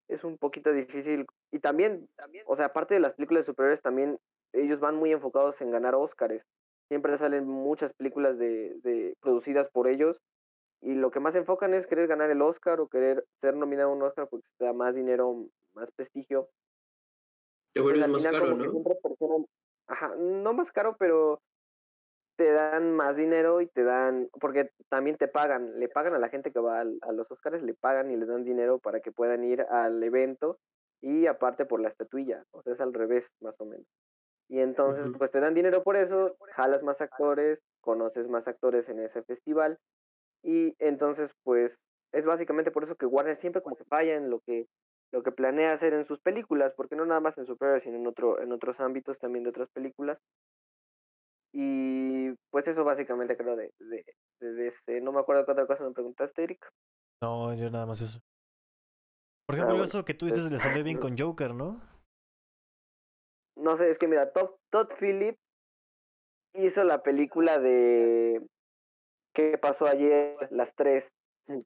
es un poquito difícil y también, o sea, aparte de las películas superiores también ellos van muy enfocados en ganar Óscares. Siempre salen muchas películas de, de producidas por ellos y lo que más enfocan es querer ganar el Oscar o querer ser nominado a un Oscar porque te da más dinero, más prestigio te vuelves más caro, ¿no? ajá, no más caro, pero te dan más dinero y te dan, porque también te pagan, le pagan a la gente que va a, los Oscars, le pagan y le dan dinero para que puedan ir al evento y aparte por la estatuilla, o sea, es al revés más o menos. Y entonces, pues te dan dinero por eso, jalas más actores, conoces más actores en ese festival y entonces, pues es básicamente por eso que Warner siempre como que falla en lo que lo que planea hacer en sus películas, porque no nada más en Superhéroes, sino en, otro, en otros ámbitos también de otras películas. Y pues eso básicamente creo de, de, de, este, no me acuerdo qué otra cosa me preguntaste, Eric. No, yo nada más eso. Por ah, ejemplo, eso que tú dices le salió bien con Joker, ¿no? No sé, es que mira, Todd, Todd Phillips hizo la película de ¿Qué pasó ayer? Las tres.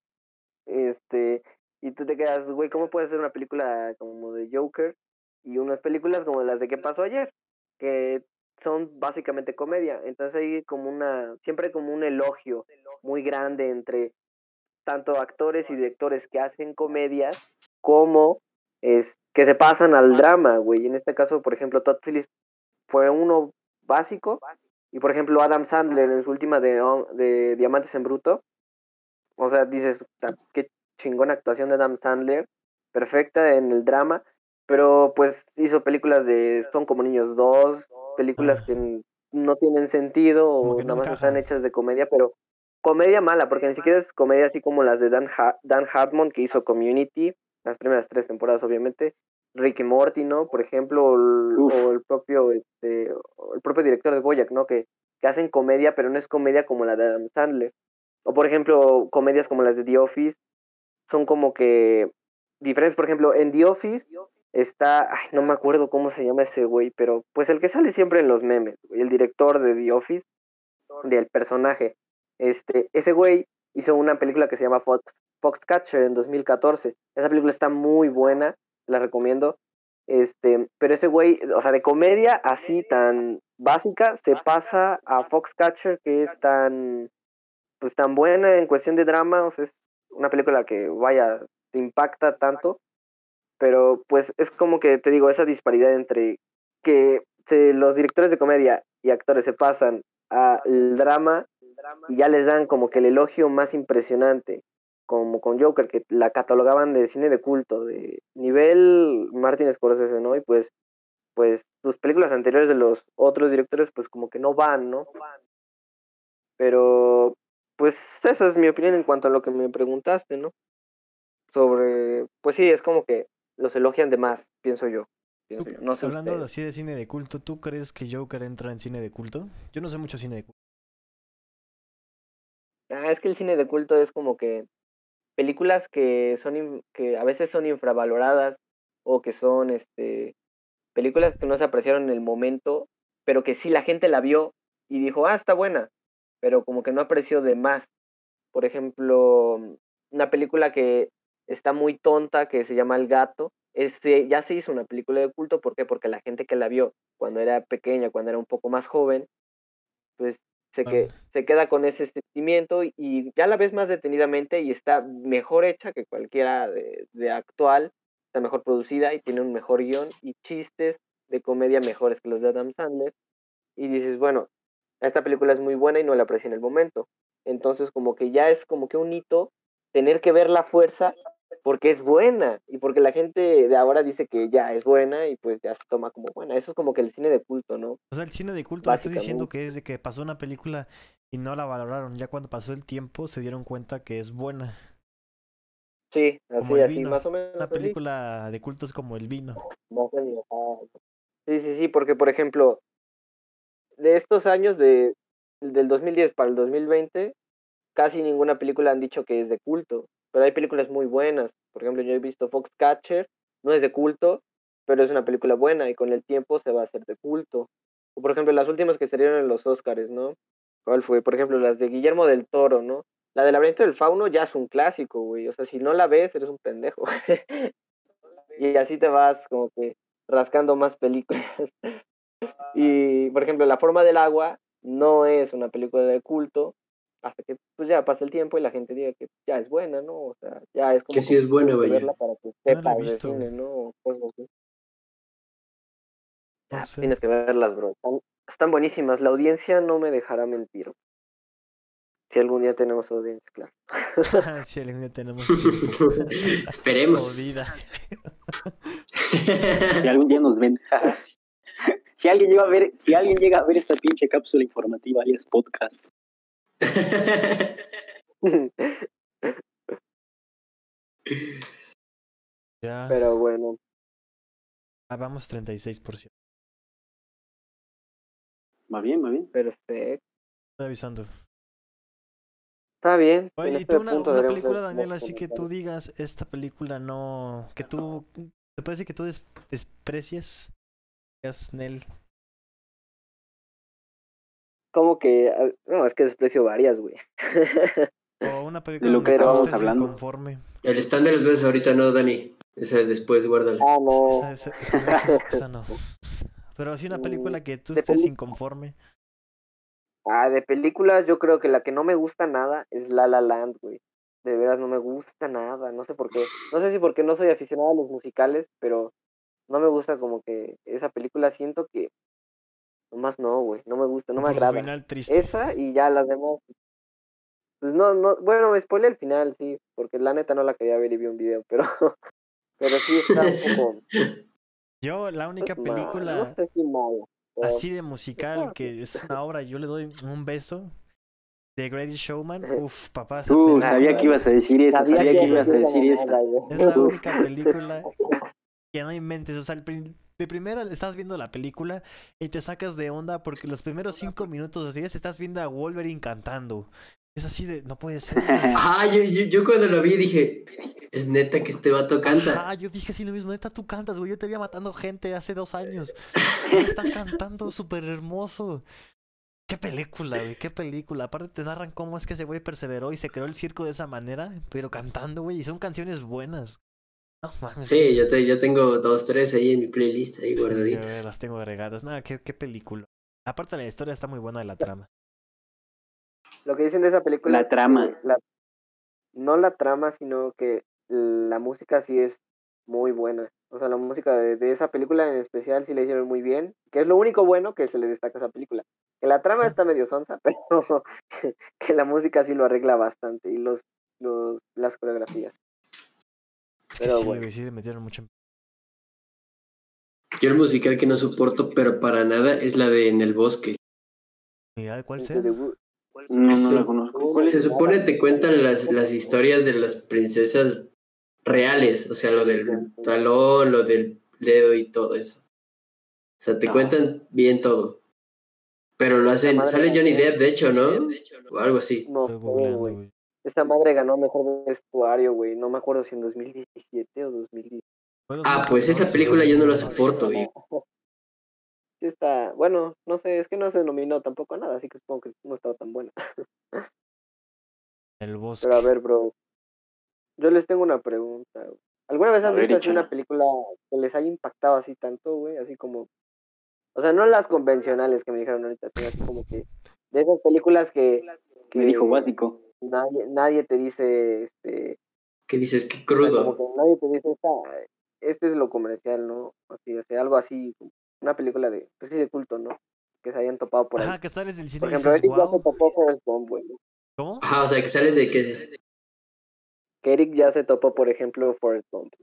Este, y tú te quedas, güey, ¿cómo puede ser una película como de Joker y unas películas como las de ¿Qué pasó ayer? Que son básicamente comedia. Entonces hay como una, siempre como un elogio muy grande entre tanto actores y directores que hacen comedias como es que se pasan al drama, güey. En este caso, por ejemplo, Todd Phillips fue uno básico y por ejemplo Adam Sandler en su última de, de Diamantes en Bruto. O sea, dices, qué chingona actuación de Adam Sandler, perfecta en el drama, pero pues hizo películas de Son como niños dos, películas ah. que no tienen sentido o nada más están hechas de comedia, pero comedia mala, porque ni siquiera es comedia así como las de Dan, Dan Hartman que hizo Community, las primeras tres temporadas obviamente, Ricky Morty, ¿no? Por ejemplo, o el, propio este el propio director de Boyack, ¿no? Que, que hacen comedia, pero no es comedia como la de Adam Sandler. O por ejemplo, comedias como las de The Office, son como que diferentes. Por ejemplo, en The Office está, ay, no me acuerdo cómo se llama ese güey, pero pues el que sale siempre en los memes, el director de The Office, del personaje. Este, ese güey hizo una película que se llama Fox, Foxcatcher en 2014. Esa película está muy buena, la recomiendo. Este, pero ese güey, o sea, de comedia así tan básica, se pasa a Foxcatcher, que es tan, pues tan buena en cuestión de drama, o sea, es una película que, vaya, te impacta tanto, pero pues es como que te digo, esa disparidad entre que se, los directores de comedia y actores se pasan al drama y ya les dan como que el elogio más impresionante, como con Joker, que la catalogaban de cine de culto, de nivel Martin Scorsese, ¿no? Y pues, pues sus películas anteriores de los otros directores, pues como que no van, ¿no? Pero pues esa es mi opinión en cuanto a lo que me preguntaste, ¿no? Sobre, pues sí, es como que los elogian de más, pienso yo. No sé Hablando así de cine de culto, ¿tú crees que Joker entra en cine de culto? Yo no sé mucho cine de culto. Ah, es que el cine de culto es como que películas que son que a veces son infravaloradas o que son este películas que no se apreciaron en el momento, pero que sí la gente la vio y dijo, "Ah, está buena." pero como que no aprecio de más. Por ejemplo, una película que está muy tonta, que se llama El Gato, este, ya se hizo una película de culto, ¿por qué? Porque la gente que la vio cuando era pequeña, cuando era un poco más joven, pues se, que, se queda con ese sentimiento y ya la ves más detenidamente y está mejor hecha que cualquiera de, de actual, está mejor producida y tiene un mejor guion y chistes de comedia mejores que los de Adam Sandler. Y dices, bueno, esta película es muy buena y no la aprecié en el momento. Entonces como que ya es como que un hito tener que ver la fuerza porque es buena y porque la gente de ahora dice que ya es buena y pues ya se toma como buena. Eso es como que el cine de culto, ¿no? O sea, el cine de culto, me estás diciendo que es de que pasó una película y no la valoraron. Ya cuando pasó el tiempo se dieron cuenta que es buena. Sí, así, así, más o menos. Una película de culto es como el vino. Sí, sí, sí, porque por ejemplo, de estos años de, del 2010 para el 2020, casi ninguna película han dicho que es de culto, pero hay películas muy buenas. Por ejemplo, yo he visto Foxcatcher, no es de culto, pero es una película buena y con el tiempo se va a hacer de culto. O por ejemplo, las últimas que salieron en los Oscars, ¿no? ¿Cuál fue? Por ejemplo, las de Guillermo del Toro, ¿no? La del laberinto del fauno ya es un clásico, güey. O sea, si no la ves, eres un pendejo. y así te vas como que rascando más películas. y, por ejemplo, La forma del agua no es una película de culto hasta que pues ya pasa el tiempo y la gente diga que ya es buena, ¿no? O sea, ya es como que sí es buena, verla para que sepa no cine, ¿no? Tienes que verlas, bro. Están, buenísimas. La audiencia no me dejará mentir. Si algún día tenemos audiencia, claro. si algún día tenemos Esperemos. si algún día nos ven. si alguien llega a ver, si alguien llega a ver esta pinche cápsula informativa alias podcast. Ya. Pero bueno. Ah, vamos 36%. Va bien, va bien. Perfecto. Estoy avisando. Está bien. Oye, y este tú una, una película, Daniel, así que tú digas, esta película no... Que tú... ¿Te parece que tú des, desprecias? Nel. Como que... Ah, no, es que desprecio varias, güey. o una película de lo que estábamos hablando. Conforme. El stand de los besos ahorita no, Dani. Ese después, guárdalo. Ah, no. Esa, esa, esa, no. Pero así una película que tú estés inconforme. Ah, de películas yo creo que la que no me gusta nada es La La Land, güey. De veras no me gusta nada, no sé por qué. No sé si porque no soy aficionado a los musicales, pero no me gusta como que esa película siento que nomás no, güey, no me gusta, no me agrada. Final triste. Esa y ya las demás. Pues no, no, bueno, me spoilé el final, sí, porque la neta no la quería ver y vi un video, pero pero sí está un poco Yo la única película no sé si malo así de musical, que es una obra, yo le doy un beso. The Great Showman, uf, papá. Uh, sabía que ibas a decir eso, sabía, que, ibas a decir eso. Es la única película que no inventes, o sea, de primera estás viendo la película y te sacas de onda porque los primeros cinco minutos o diez estás viendo a Wolverine cantando. Es así de, no puede ser. ah, yo, yo, yo, cuando lo vi dije, es neta que este vato canta. Ah, yo dije así lo mismo, neta tú cantas, güey. Yo te había matando gente hace dos años. estás cantando súper hermoso. Qué película, güey, qué película. Aparte te narran cómo es que ese güey perseveró y se creó el circo de esa manera, pero cantando, güey, y son canciones buenas. No, mames, sí, yo, te, yo tengo dos, tres ahí en mi playlist, ahí guardaditas. las tengo agregadas. Nada, qué, qué película. Aparte la historia está muy buena de la trama. Lo que dicen de esa película. La trama. no la trama, sino que la música sí es muy buena. O sea, la música de, esa película en especial sí la hicieron muy bien. Que es lo único bueno que se le destaca a esa película. Que la trama está medio sonsa, pero que la música sí lo arregla bastante. Y los, los las coreografías. Pero bueno. sí le metieron mucho. Yo el musical que no soporto, pero para nada, es la de En el bosque. ¿Y cuál sea? No, no la conozco. Se supone te cuentan las, las historias de las princesas reales, o sea, lo del talón, lo del dedo y todo eso. O sea, te cuentan bien todo. Pero lo hacen, sale Johnny Depp, de hecho, ¿no? O algo así. No, güey. Esta madre ganó mejor vestuario, güey. No me acuerdo si en 2017 o 2010. Ah, pues esa película yo no la soporto, güey. está, bueno, no sé, es que no se nominó tampoco a nada, así que supongo que no estaba tan buena. El bosque. Pero a ver, bro, yo les tengo una pregunta. ¿Alguna vez han visto así una película que les haya impactado así tanto, güey? Así como, o sea, no las convencionales que me dijeron ahorita, sino así como que de esas películas que... que me dijo básico. Nadie, nadie te dice, este... ¿Qué dices? Qué crudo. nadie te dice, este es lo comercial, ¿no? Así, o sea, algo así, una película de, pues sí, de culto, ¿no? que se hayan topado por ahí. Ajá, que sales del cine por ejemplo, dices, Eric ya se wow. topó Forrest Gump, güey. ¿Cómo? Ajá, o sea, que sales de que. Que Eric ya se topó, por ejemplo, Forrest Gump.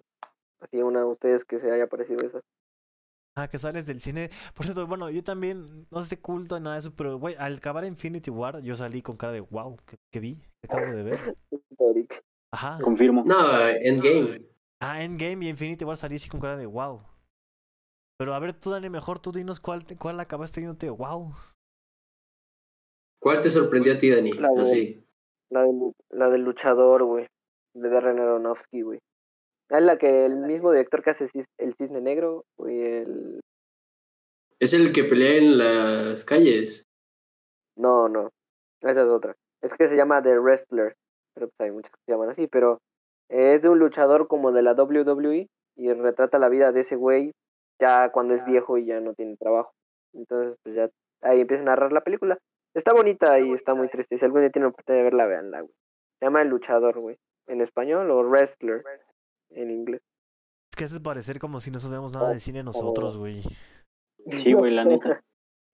Así una de ustedes que se haya parecido eso. Ah, que sales del cine. Por cierto, bueno, yo también no sé culto ni nada de eso, pero güey, al acabar Infinity War, yo salí con cara de wow, ¿qué, qué vi? ¿Qué acabo de ver? Ajá. Confirmo. No, Endgame. Ah, Endgame y Infinity War salí así con cara de wow. Pero a ver, tú, Dani, mejor tú dinos cuál, te- cuál acabaste viéndote wow. ¿Cuál te sorprendió a ti, Dani? La de- Así. La del, la del luchador, güey. De Darren Aronofsky, güey. Es la que el mismo director que hace el Cisne Negro, güey, el... Es el que pelea en las calles. No, no. Esa es otra. Es que se llama The Wrestler. Pero pues hay muchas que se llaman así, pero es de un luchador como de la WWE y retrata la vida de ese güey ya cuando es viejo y ya no tiene trabajo. Entonces, pues ya ahí empieza a narrar la película. Está bonita y está muy triste. Si algún día tienen la oportunidad de verla, véanla, güey. Se llama El Luchador, güey. En español o Wrestler en inglés. Es que hace parecer como si no sabemos nada de cine nosotros, güey. Sí, güey, la neta.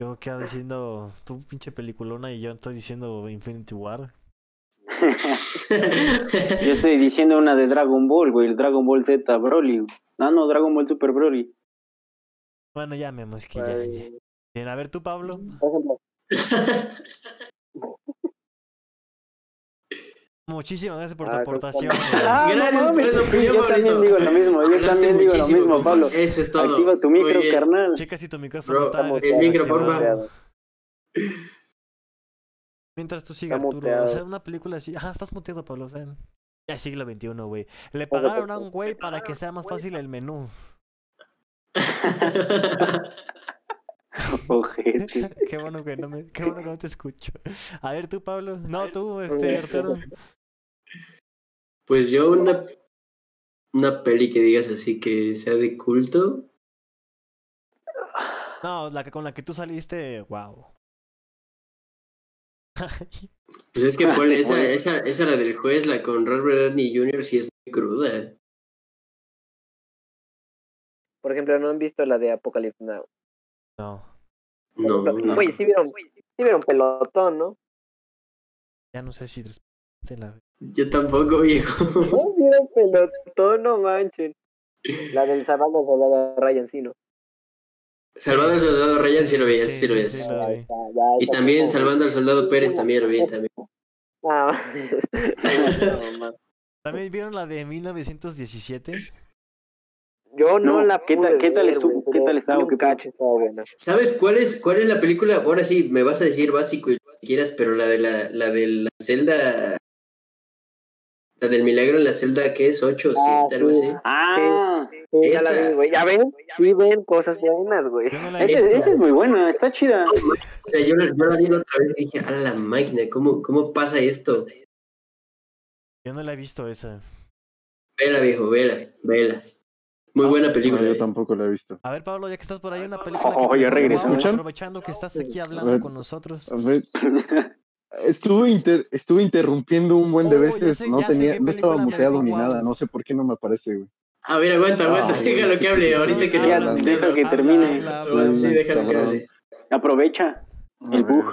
Yo quedo diciendo, tú pinche peliculona y yo estoy diciendo Infinity War. Yo estoy diciendo una de Dragon Ball, güey, el Dragon Ball Z Broly. Ah, no, Dragon Ball Super Broly. Bueno, ya, Memo, es que ya, ya. Bien, a ver tú, Pablo. Muchísimas gracias por tu Ah, aportación. Ah. Gracias no por sí, yo también digo lo mismo, yo Hablaste también digo lo muchísimo, mismo. Pablo. Eso es todo. Activa tu micro, carnal. Checa si tu micrófono Bro, está. el está micro, porfa. Mientras tú sigas, Arturo. O muteado. sea, una película así. Ajá, estás muteado, Pablo. O sea, ya es siglo XXI, güey. Le pagaron a un güey para que sea más fácil el menú. Ojete. qué bueno que no me, qué bueno que no te escucho. A ver tú, Pablo. No, tú, este, Arturo. Pues yo una, una peli que digas así que sea de culto. No, la que con la que tú saliste, wow. Pues es que ponle, esa, esa, esa la del juez, la con Robert Downey Jr. sí es muy cruda. Por ejemplo, no han visto la de Apocalypse Now. No, No, no. Sí vieron, sí vieron pelotón, ¿no? ya no sé si la Yo tampoco, viejo. No vieron pelotón, no manchen. La del Salvador Soldado Ryan, sí, ¿no? Salvando al soldado Ryan sí lo veías, sí, Sí, lo veías. sí, lo Ahí vi. está, ya, Y también como- salvando al soldado Pérez también lo vi también. Ah. ¿También vieron la de 1917? Yo no, No, la ¿qué tal- pude qué tal estuvo? ¿Qué tal estaba? ¿Qué cacho. ¿Sabes cuál es, cuál es la película? Ahora sí, me vas a decir básico y lo que quieras, pero la de la, la de la celda. La del milagro en la celda, ¿qué es? ¿8 o 7? Ah, algo sí. así. Ah, Sí, ya la Esa- vi, güey. ¿Ya ven? Sí ven cosas buenas, güey. No esa, es muy buena, está chida. O sea, yo, la- yo la vi la otra vez y dije, a la máquina, ¿cómo, cómo pasa esto? Yo no la he visto esa. Vela, viejo, vela, vela. Muy buena No, película. yo tampoco la he visto. A ver, Pablo, ya que estás por ahí, una película que Oh, te ya regresó. aprovechando que estás aquí hablando con nosotros. A ver, estuve, inter- estuve interrumpiendo un buen de Oh, veces. sé- no tenía, no estaba muteado ni nada. No sé por qué no me aparece, güey. A ver, aguanta, aguanta, Ah, déjalo que hable, ahorita que que termine. Sí, déjalo que hable. Aprovecha. El bug.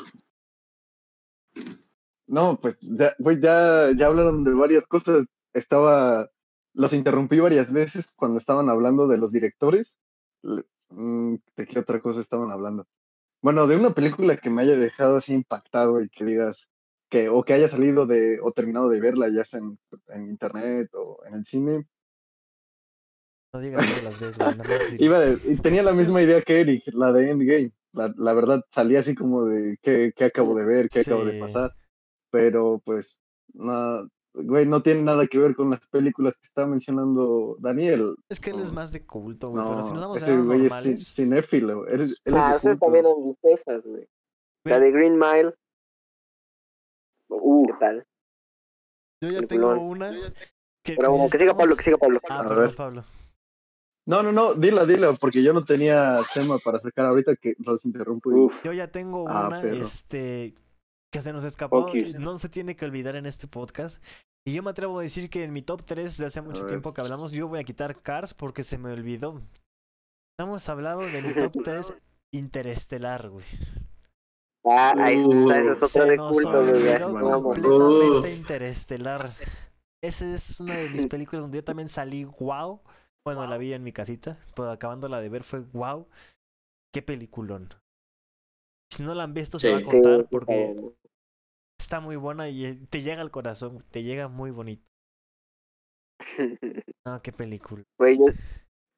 No, pues ya, güey, ya, ya hablaron de varias cosas. Estaba, los interrumpí varias veces cuando estaban hablando de los directores. Mm, ¿De qué otra cosa estaban hablando? Bueno, de una película que me haya dejado así impactado y que digas que, o que haya salido de, o terminado de verla, ya sea en, en internet o en el cine. No digas que las ves, güey. dile. Iba de- y tenía la misma idea que Eric, la de Endgame. La, la verdad, salía así como de qué, qué acabo de ver, qué acabo de pasar. Pero pues, no, güey, no tiene nada que ver con las películas que está mencionando Daniel. Es que él es no. más de culto, güey. pero si nos No, damos ese güey es cinéfilo. Eres, él es Ah, de ustedes culto. también han visto esas, güey. La de Green Mile. Uh, ¿Qué tal? Yo ya tengo una. Que Pero que siga Pablo, que siga Pablo. Ah, A perdón, ver. Pablo. No, no, no, dila, dila, porque yo no tenía tema para sacar ahorita que los interrumpo. y- uf. Yo ya tengo Ah, una, perro. este, que se nos escapó. No se tiene que olvidar en este podcast. Y yo me atrevo a decir que en mi top 3 de hace mucho tiempo que hablamos, yo voy a quitar Cars porque se me olvidó. Hemos hablado de mi top 3 interestelar, güey. Ah, ahí está, esa es otra Se de nos culto, güey. completamente Uf. Interestelar. Esa es una de mis películas donde yo también salí wow. Bueno, la vi en mi casita, pero acabándola de ver fue wow. Qué peliculón. Si no la han visto, se va a contar Sí, porque está muy buena y eh, te llega al corazón, te llega muy bonito. No, qué película. Güey, yo,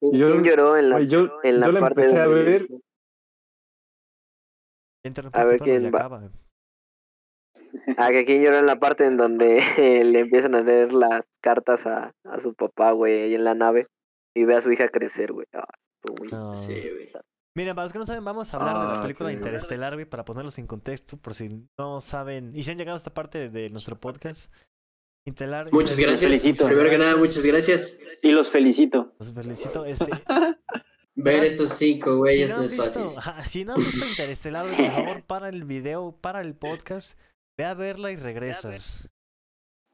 ¿quién Yo- lloró en la, Güey, yo, en la yo la parte empecé a ver quién ya va. acaba. Ah, que quién lloró en la parte en donde le empiezan a leer las cartas a, a su papá, güey, ahí en la nave. Y ve a su hija crecer, güey. Ah, No. Sí, güey. Mira, para los que no saben, vamos a hablar de la Ah, película sí. Interestelar, güey, para ponerlos en contexto, por si no saben. Y si han llegado a esta parte de nuestro podcast. Interestelar. Muchas gracias. felicito. Primero que nada, muchas gracias. Y los felicito. Los felicito. Este, Ver estos cinco güeyes si no es visto, fácil. si no han visto Interestelar, por favor, para el video, para el podcast, ve a verla y regresas.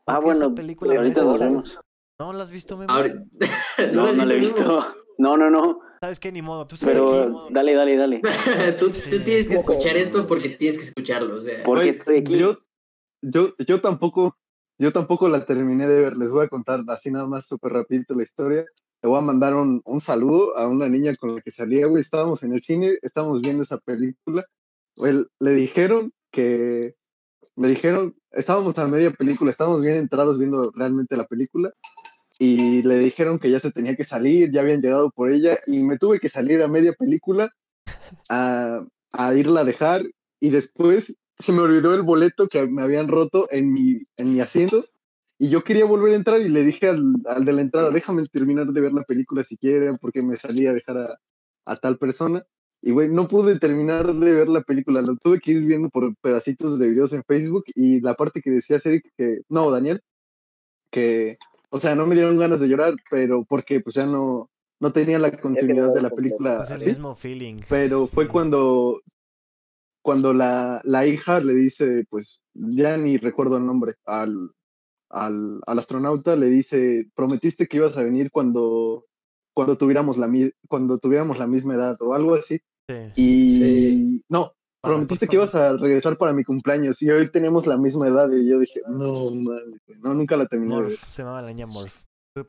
Ah, Porque bueno, película ahorita volvemos. ¿No la has visto, Memo? Ahora- No, ¿No no la he visto. No, no, no. ¿Sabes qué? Ni modo. Tú estás Pero aquí. dale, dale, dale. tú, tú Sí. tienes que escuchar esto porque tienes que escucharlo. O sea, Porque estoy aquí. Yo, yo, yo tampoco, yo tampoco la terminé de ver. Les voy a contar así nada más súper rapidito la historia. Le voy a mandar un, un saludo a una niña con la que salía, güey. Estábamos en el cine, estábamos viendo esa película. Güey, le dijeron que, me dijeron, estábamos a media película, estábamos bien entrados viendo realmente la película. Y le dijeron que ya se tenía que salir, ya habían llegado por ella. Y me tuve que salir a media película a, a irla a dejar. Y después se me olvidó el boleto que me habían roto en mi, en mi asiento y yo quería volver a entrar y le dije al, al de la entrada, déjame terminar de ver la película si quieren, porque me salía a dejar a, a tal persona. Y güey, no pude terminar de ver la película, lo tuve que ir viendo por pedacitos de videos en Facebook y la parte que decía Eric, que, no, Daniel, que, o sea, no me dieron ganas de llorar, pero porque pues ya no, no tenía la continuidad de la película Es el así mismo feeling. pero fue cuando cuando la, la hija le dice, pues ya ni recuerdo el nombre, al, al, al astronauta le dice, prometiste que ibas a venir cuando, cuando, tuviéramos la, mi- cuando tuviéramos la misma edad o algo así. Sí. Y Sí. no, prometiste que ibas a regresar para mi cumpleaños y hoy tenemos la misma edad y yo dije, no, güey, no, nunca la terminé. Morph, se llamaba la niña Morph.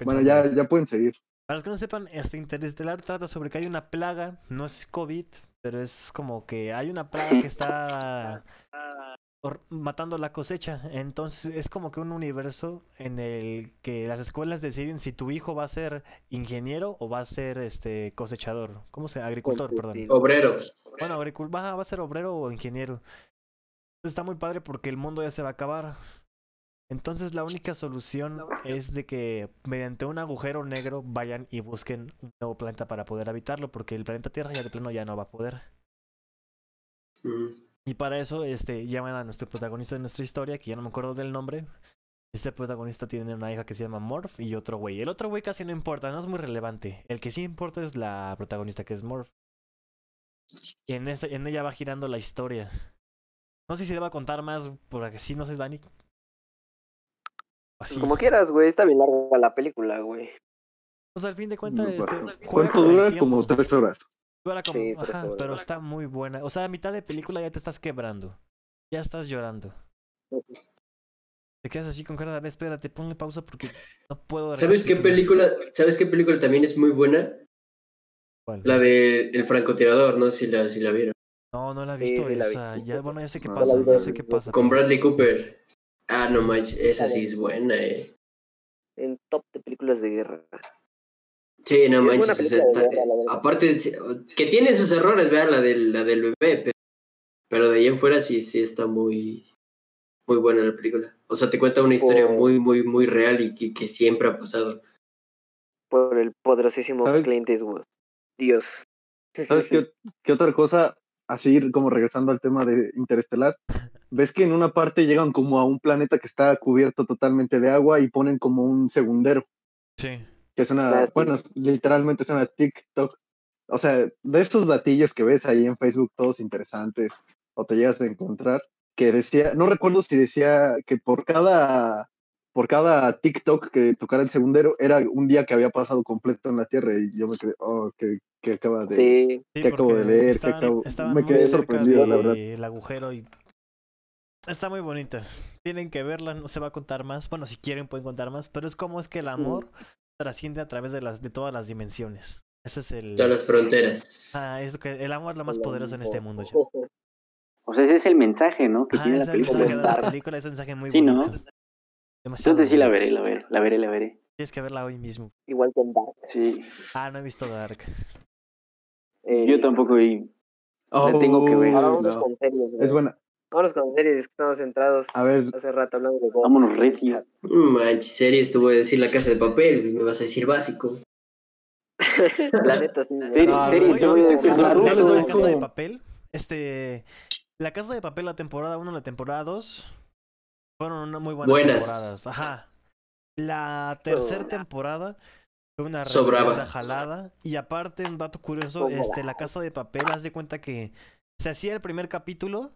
Bueno, ya, ya pueden seguir. Para los que no sepan, este Interestelar trata sobre que hay una plaga, no es COVID, pero es como que hay una plaga que está matando la cosecha. Entonces es como que un universo en el que las escuelas deciden si tu hijo va a ser ingeniero o va a ser este cosechador. ¿Cómo se? Agricultor, perdón. Obrero. Bueno, agricul- va, va a ser obrero o ingeniero. Entonces, Está muy padre porque el mundo ya se va a acabar. Entonces la única solución es de que mediante un agujero negro vayan y busquen un nuevo planeta para poder habitarlo, porque el planeta Tierra ya de plano ya no va a poder. Mm. Y para eso este, llaman a nuestro protagonista de nuestra historia, que ya no me acuerdo del nombre. Este protagonista tiene una hija que se llama Morph y otro güey. El otro güey casi no importa, no es muy relevante. El que sí importa es la protagonista que es Morph. Y en, esa, en ella va girando la historia. No sé si deba contar más, porque sí, no sé, Dani. Así. Como quieras, güey, está bien larga la película, güey. Pues al fin de cuentas, este, juega ¿Cuánto dura? Como tres horas. Dura como- Sí, tres ajá, pero está muy buena. O sea, a mitad de película ya te estás quebrando. Ya estás llorando. Te quedas así con cara de, "A ver, espérate, ponle pausa porque no puedo. ¿Sabes qué recapitular". película? ¿Sabes qué película también es muy buena? ¿Cuál? La de El francotirador, no sé si la, si la vieron. No, no la he visto sí la vi. esa. Ya, bueno, ya sé qué No, pasa, vi, ya sé qué pasa. Con pero- Bradley Cooper. Ah, no manches, esa sí es buena, eh. En top de películas de guerra. Sí, no manches. o sea, está- verdad. aparte, que tiene sus errores, vea, la del, la del bebé, pero, pero de ahí en fuera sí, sí está muy, muy buena la película. O sea, te cuenta una historia Por- muy, muy, muy real y que, que siempre ha pasado. Por el poderosísimo ¿Sabes? Clint Eastwood. Dios. ¿Sabes qué, qué otra cosa? Así como regresando al tema de Interestelar, ves que en una parte llegan como a un planeta que está cubierto totalmente de agua y ponen como un segundero, Sí. Que es una, bueno, literalmente es una TikTok. O sea, de estos datillos que ves ahí en Facebook, todos interesantes, o te llegas a encontrar, que decía, no recuerdo si decía que por cada por cada TikTok que tocara el segundero, era un día que había pasado completo en la Tierra y yo me quedé, oh, que, que acaba de... Sí, Sí, que acabo de leer, que estaban- acabo- estaban me muy quedé cerca sorprendido, la verdad. del agujero y está muy bonita. Tienen que verla, no se va a contar más. Bueno, si quieren pueden contar más, pero es como es que el amor trasciende a través de las de todas las dimensiones. Ese es el Todas las fronteras. ah, es lo que el amor es lo más poderoso en este mundo. ya. O sea, ese es el mensaje, ¿no? Que Ah, tiene es la el mensaje película. de la película, es un mensaje muy Sí, ¿no? Demasiado Entonces sí la veré, la veré, la veré, la veré. Tienes que verla hoy mismo. igual que en Dark. Sí. Ah, no he visto Dark. Eh, Yo tampoco vi. La tengo que ver. Ahora Oh, vamos no. con series, güey. Es buena. Vámonos con series, estamos centrados A ver, hace rato hablando de God. Vámonos recio. Manches, series, te voy a decir la casa de papel, y me vas a decir básico. La neta, sí. Serie- No, serie, oye, te voy a decir la casa de papel, este. La casa de papel, la temporada 1 y la temporada 2 fueron una muy buenas Buenas. temporadas. Ajá. La tercera temporada fue una Sobraba. jalada. Y aparte, un dato curioso: este, la casa de papel, haz de cuenta que se hacía el primer capítulo.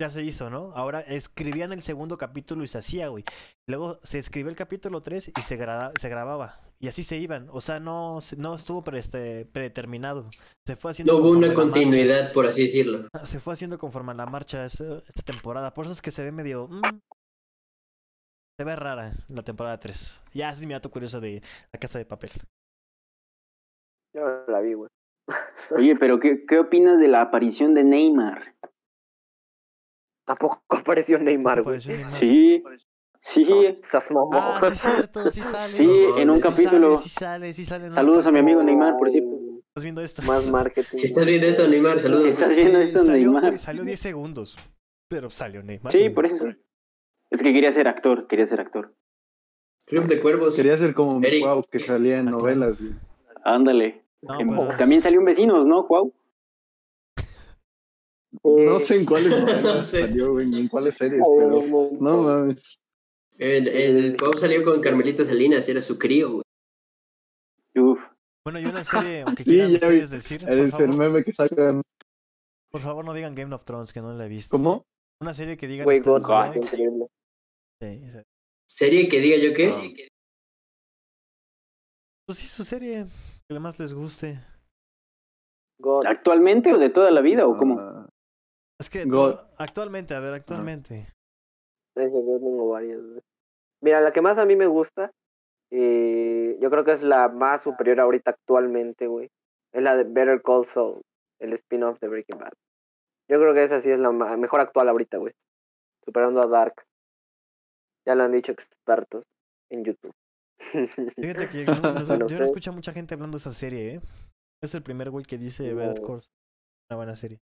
Ya se hizo, ¿no? Ahora escribían el segundo capítulo y se hacía, güey. Luego se escribió el capítulo 3 y se, gra- se grababa. Y así se iban. O sea, no, se- no estuvo pre- este, predeterminado. Se fue haciendo No hubo una marcha. continuidad, por así decirlo. Se fue haciendo conforme a la marcha esa- esta temporada. Por eso es que se ve medio. mm, se ve rara la temporada 3. Ya es mi dato curioso de la casa de papel. Yo la vi, güey. Oye, pero ¿qué, ¿qué opinas de la aparición de Neymar? Tampoco apareció Neymar. Sí, sí. No, estás mamón. Ah, sí, es cierto, sí sale. Sí, en un Sí capítulo. Sale, sí sale, sí sale. en una Saludos a mi amigo Neymar, por cierto. ¿Estás viendo esto? Más marketing. Si estás viendo esto, Neymar, saludos. ¿Estás viendo Sí, esto, salió, Neymar? salió 10 segundos. Pero salió Neymar. Sí, por eso. Es que quería ser actor, quería ser actor. Club de Cuervos. quería ser como mi Eric. Cuau, que salía en Ah, novelas. güey. Ándale. No, En- pero- También salió un vecinos, ¿no, Cuau? No sé en cuáles No sé. salió, güey, ni en cuáles series, Eh, pero no mames. El, el Pau salió con Carmelita Salinas, era su crío, güey. Uf. Bueno, y una serie que Sí, quieran vi. ustedes decir. Por Es el favor, meme que sacan. por favor, no digan Game of Thrones, que no la he visto. ¿Cómo? Una serie que digan God, increíble. Sí, sí. Serie que diga yo qué. Ah. Pues sí, su serie que más les guste. God. ¿Actualmente o de toda la vida o cómo? Ah, Es que God. actualmente, a ver, actualmente. Yo tengo varias. Mira, la que más a mí me gusta, eh, yo creo que es la más superior ahorita actualmente, güey. Es la de Better Call Saul, el spin-off de Breaking Bad. Yo creo que esa sí es la mejor actual ahorita, güey. Superando a Dark. Ya lo han dicho expertos en YouTube. Fíjate que yo no, yo escucho a mucha gente hablando de esa serie, ¿eh? Es el primer güey que dice Better. Call Saul, Una buena serie.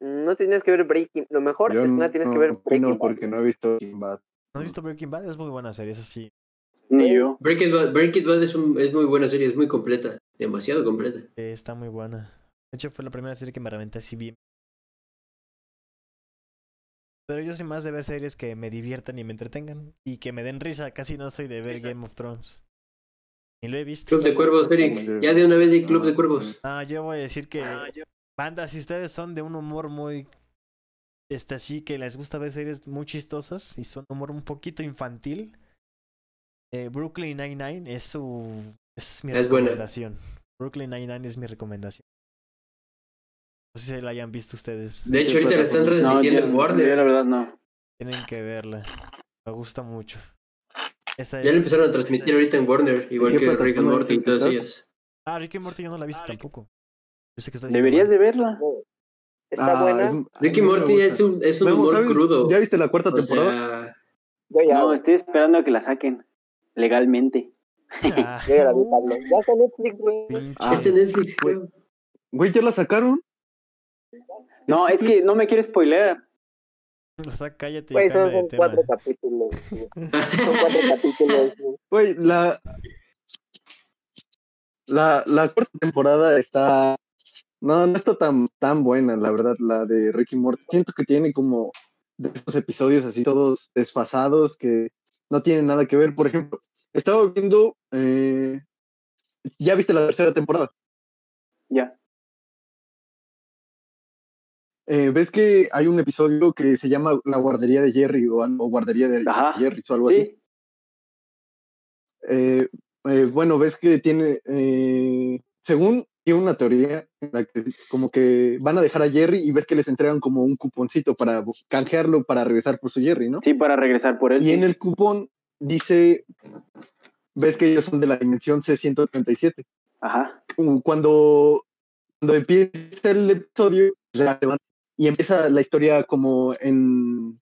No tienes que ver Breaking. Lo mejor yo es que no no tienes que ver Breaking Bad. porque no he visto Breaking Bad. ¿No has visto Breaking Bad? Es muy buena serie, esa sí. Ni yo. Breaking Bad, Breaking Bad es, un- es muy buena serie, es muy completa. Demasiado completa. eh, está muy buena. De hecho, fue la primera serie que me reventé así bien. Pero yo soy más de ver series que me diviertan y me entretengan. Y que me den risa. Casi no soy de ver Game of Thrones. Ni lo he visto. Club de Cuervos, Eric. Ya de una vez de Club de Cuervos. Ah, yo voy a decir que. Banda, si ustedes son de un humor muy. Este, así que les gusta ver series muy chistosas y son de humor un poquito infantil. eh, Brooklyn Nine-Nine es su. Es mi Es buena. recomendación. Brooklyn Nine-Nine es mi recomendación. No sé si la hayan visto ustedes. De hecho, ahorita la están No, transmitiendo yo- en yo la Warner. verdad no. Tienen que verla. Me gusta mucho. Esa Ya es- la empezaron a transmitir ahorita en Warner, igual ¿Qué que Rick and Morty y todas ellas. Ah, Rick and Morty yo no la he visto tampoco. Yo sé que estoy Deberías de verla. Está Ah, buena. es- a Rick y mí me Morty es un, es un Memo, humor ¿sabes? crudo. ¿Ya viste la cuarta O temporada? sea, Yo ya, No, estoy esperando a que la saquen. Legalmente. Ah, yo ya la vi, Pablo. Ya está Netflix, güey. Ah, este Netflix, güey. Güey, ¿ya la sacaron? No, es que no me quiero spoilear. O sea, cállate Güey, son, son cuatro capítulos. güey. Son cuatro capítulos. güey. Güey, la, la, la cuarta temporada está... No, no está tan, tan buena, la verdad, la de Ricky Morty. Siento que tiene como de estos episodios así todos desfasados que no tienen nada que ver. Por ejemplo, estaba viendo... eh, ¿Ya viste la tercera temporada? Ya. eh, ¿ves que hay un episodio que se llama La guardería de Jerry o, algo, guardería de Ajá. Jerry o algo así? Sí, Eh, eh, bueno, ves que tiene, según una teoría en la que como que van a dejar a Jerry y ves que les entregan como un cuponcito para canjearlo para regresar por su Jerry, ¿no? sí, para regresar por él. Y sí. en el cupón dice, ves que ellos son de la dimensión C137. Ajá. Uh, Cuando, cuando empieza el episodio, ya se van y empieza la historia como en,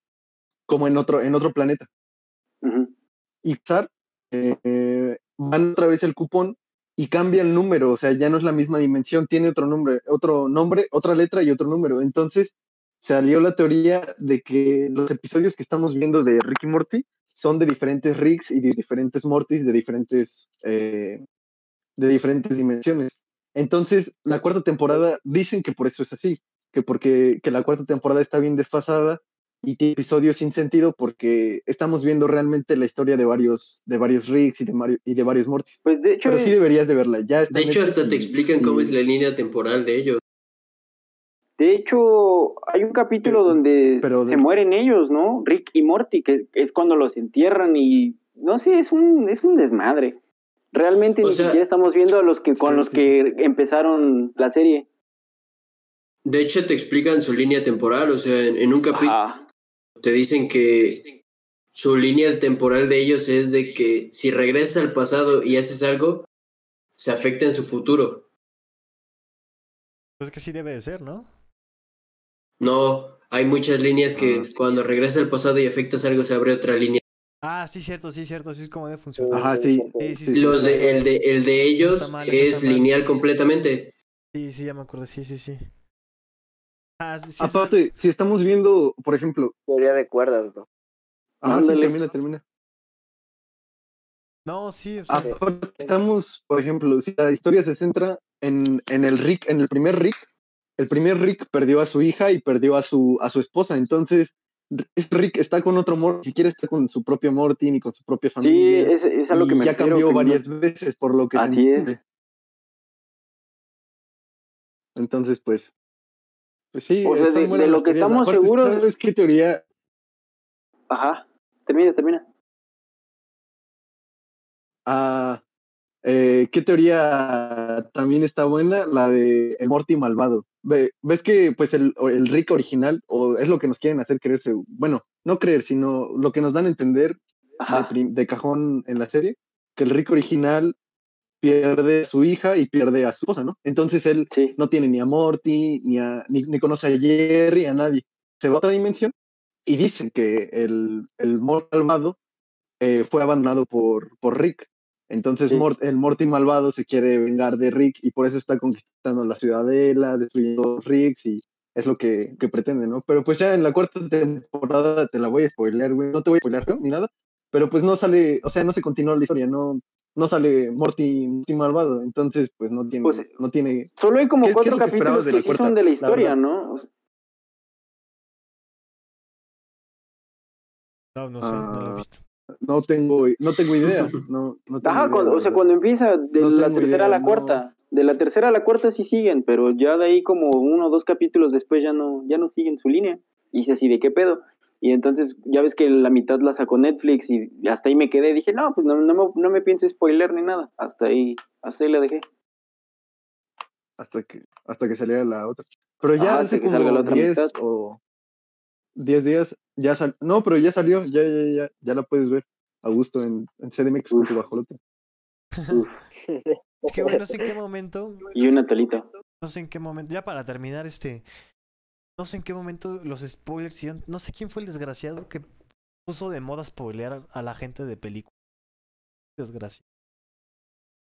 como en otro, en otro planeta. ujú. y pasar, eh, eh, van otra vez el cupón y cambia el número, o sea, ya no es la misma dimensión, tiene otro nombre, otro nombre, otra letra y otro número. Entonces salió la teoría de que los episodios que estamos viendo de Rick y Morty son de diferentes Ricks y de diferentes Mortys de diferentes eh, de diferentes dimensiones. Entonces, la cuarta temporada dicen que por eso es así, que porque que la cuarta temporada está bien desfasada y tiene episodios sin sentido porque estamos viendo realmente la historia de varios de varios Ricks y de, Mario- y de varios Mortys. Pues de hecho, Pero sí deberías de verla. Ya está De hecho, hasta te y- explican cómo es la línea temporal de ellos. de hecho, hay un capítulo Pero- donde pero de- se mueren ellos, ¿no? Rick y Morty, que es cuando los entierran y no sé, es un, es un desmadre. Realmente ni sea- siquiera estamos viendo a los que con Sí, los sí. que empezaron la serie. De hecho, te explican su línea temporal. O sea, en, en un capítulo. Te dicen que su línea temporal de ellos es de que si regresas al pasado y haces algo, se afecta en su futuro. Pues que sí debe de ser, ¿no? No, hay muchas líneas que Ah. cuando regresas al pasado y afectas algo, se abre otra línea. Ah, sí, cierto, sí, cierto, sí es como debe funcionar. Ajá, sí. Sí, sí, sí. sí. Los de, el, de, el de ellos mal, es lineal completamente. Sí, sí, ya me acuerdo, sí, sí, sí. Ah, sí, sí, sí. Aparte, si estamos viendo, por ejemplo, Teoría de cuerdas, sí, Ándale. termina, termina. No, sí, o sea, Aparte, estamos, por ejemplo, si la historia se centra en, en el Rick, en el primer Rick, el primer Rick perdió a su hija y perdió a su, a su esposa. Entonces, este Rick está con otro Morty, ni siquiera está con su propio Morty ni con su propia Sí, familia. es, es a lo que y me ya refiero, cambió que no- varias veces, por lo que se Así es. entiende. Entonces, pues, pues sí, O sea, de- lo que teorías. estamos Aparte, seguros- ¿Sabes qué teoría? Ajá. Termina, termina. Ah, eh, ¿Qué teoría también está buena? La de el Morty malvado. Ve- ¿Ves que pues el, el Rick original, o es lo que nos quieren hacer creerse, bueno, no creer, sino lo que nos dan a entender de cajón en la serie, que el Rick original pierde a su hija y pierde a su esposa, ¿no? Entonces él Sí. no tiene ni a Morty, ni, a, ni, ni conoce a Jerry, a nadie. Se va a otra dimensión y dicen que el, el Morty malvado eh, fue abandonado por, por Rick. Entonces Sí. Mort- el Morty malvado se quiere vengar de Rick y por eso está conquistando la ciudadela, destruyendo Ricks y es lo que, que pretende, ¿no? Pero pues ya en la cuarta temporada te la voy a spoilear, güey. No te voy a spoilear ¿no? ni nada, pero pues no sale, o sea, no se continúa la historia, no, no sale Morty, Morty malvado, entonces pues no tiene, Pues, no tiene Solo hay como ¿Qué es- qué es cuatro que capítulos de que sí son de la historia? ¿no? no, no sé, no lo he Ah, visto. No tengo, no tengo idea. No, no tengo Ajá, idea, cuando- la o sea, cuando empieza de No la tercera a la no. cuarta. De la tercera a la cuarta sí siguen, pero ya de ahí como uno o dos capítulos después ya no, ya no siguen su línea. Y dice así, ¿de qué pedo? Y entonces ya ves que la mitad la sacó Netflix y hasta ahí me quedé. Dije, no, pues no, no, me, no me pienso spoiler ni nada. Hasta ahí, hasta ahí la dejé. hasta que hasta que saliera la otra. Pero ya Ajá, hace salga la como otra 10 mitad. o 10 días ya sal No, pero ya salió, ya ya ya ya la puedes ver a gusto en, en CDMX con tu bajolote. Es que, güey, no sé en qué momento, Y una tolita. no sé en qué momento, ya para terminar este, no sé en qué momento los spoilers, no sé quién fue el desgraciado que puso de moda spoilear a la gente de película. Desgracia.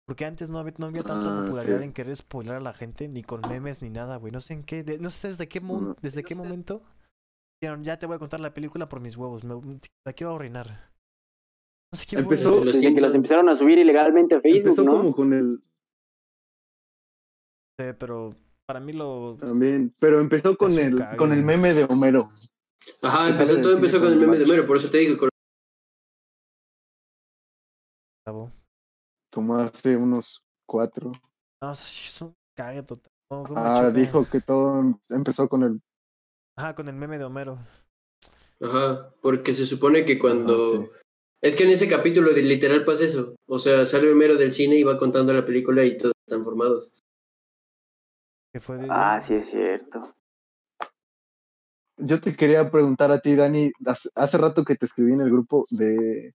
Porque antes no había, no había tanta Ah, popularidad sí. en querer spoiler a la gente, ni con memes ni nada, güey. No sé en qué, de- no sé desde qué, mo- No. desde qué momento. Dijeron, ya te voy a contar la película por mis huevos, me, la quiero arruinar. No sé quién Empezó- fue. Los Desde que las empezaron a subir ilegalmente a Facebook, Empezó ¿no? como con el Sí, pero para mí lo. también, pero empezó con el cague. con el meme de Homero. Ajá, empezó, todo empezó con el meme de. Homero, por eso te digo. con- como hace unos cuatro. No, sí, es un cague total. No, Ah, dijo que todo empezó con el Ajá, con el meme de Homero. Ajá, porque se supone que cuando... sí. Es que en ese capítulo de literal pasa eso. O sea, sale Homero del cine y va contando la película y todos están formados. Que fue de... Ah, sí es cierto. Yo te quería preguntar a ti, Dani, hace- hace rato que te escribí en el grupo de,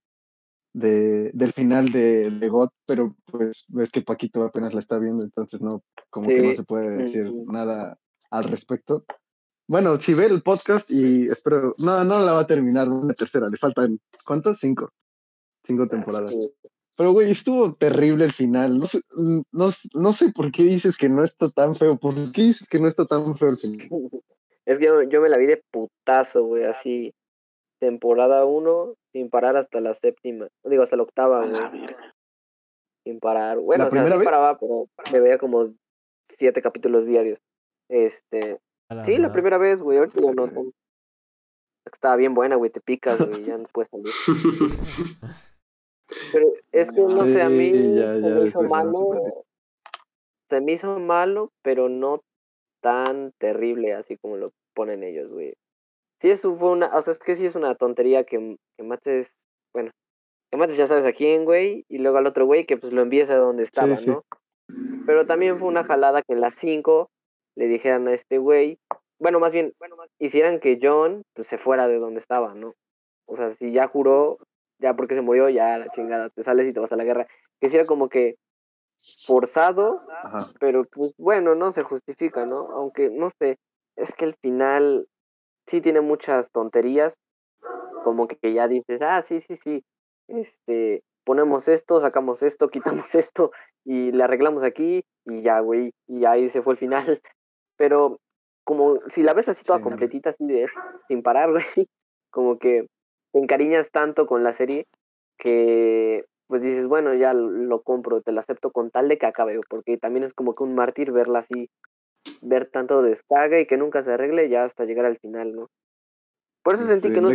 de del final de, de God, pero pues ves que Paquito apenas la está viendo, entonces no, como que no se puede decir nada al respecto. Bueno, si ve el podcast y espero, no, no la va a terminar la tercera, le faltan, ¿cuántos? Cinco. Cinco temporadas. Sí. Pero, güey, estuvo terrible el final. No sé, no, no sé por qué dices que no está tan feo. ¿Por qué dices que no está tan feo el final? Es que yo, yo me la vi de putazo, güey, así. Temporada 1, sin parar hasta la séptima. Digo, hasta la octava, güey. Sin parar. Bueno, ¿La o sea, primera sí vez? paraba, pero me veía como siete capítulos diarios. Este. Sí, la primera vez, güey. Ahorita ya no. tanto. Estaba bien buena, güey. Te picas, güey. Ya no puedes salir. Pero es que no sé, a mí ya, se me hizo malo. Se me hizo malo, pero no tan terrible así como lo ponen ellos, güey. Sí, eso fue una. O sea, es que sí es una tontería que, que mates. Bueno, que mates ya sabes a quién, güey. Y luego al otro güey que pues lo envíes a donde estaba, sí. ¿no? Pero también fue una jalada que en las 5 le dijeran a este güey. Bueno, más bien, hicieran que John pues, se fuera de donde estaba, ¿no? O sea, si ya juró, ya porque se murió, ya la chingada, te sales y te vas a la guerra. Que hiciera como que forzado, Ajá. pero pues bueno, no se justifica, ¿no? Aunque no sé, es que el final sí tiene muchas tonterías, como que ya dices, ah, sí, sí, sí, este, ponemos esto, sacamos esto, quitamos esto y le arreglamos aquí y ya, güey, y ahí se fue el final. Pero como si la ves así toda Sí. completita, así de sin parar, güey, como que te encariñas tanto con la serie que pues dices, bueno, ya lo- compro, te lo acepto con tal de que acabe, porque también es como que un mártir verla así, ver tanto descaga y que nunca se arregle ya hasta llegar al final, ¿no? Por eso sentí Sí, que no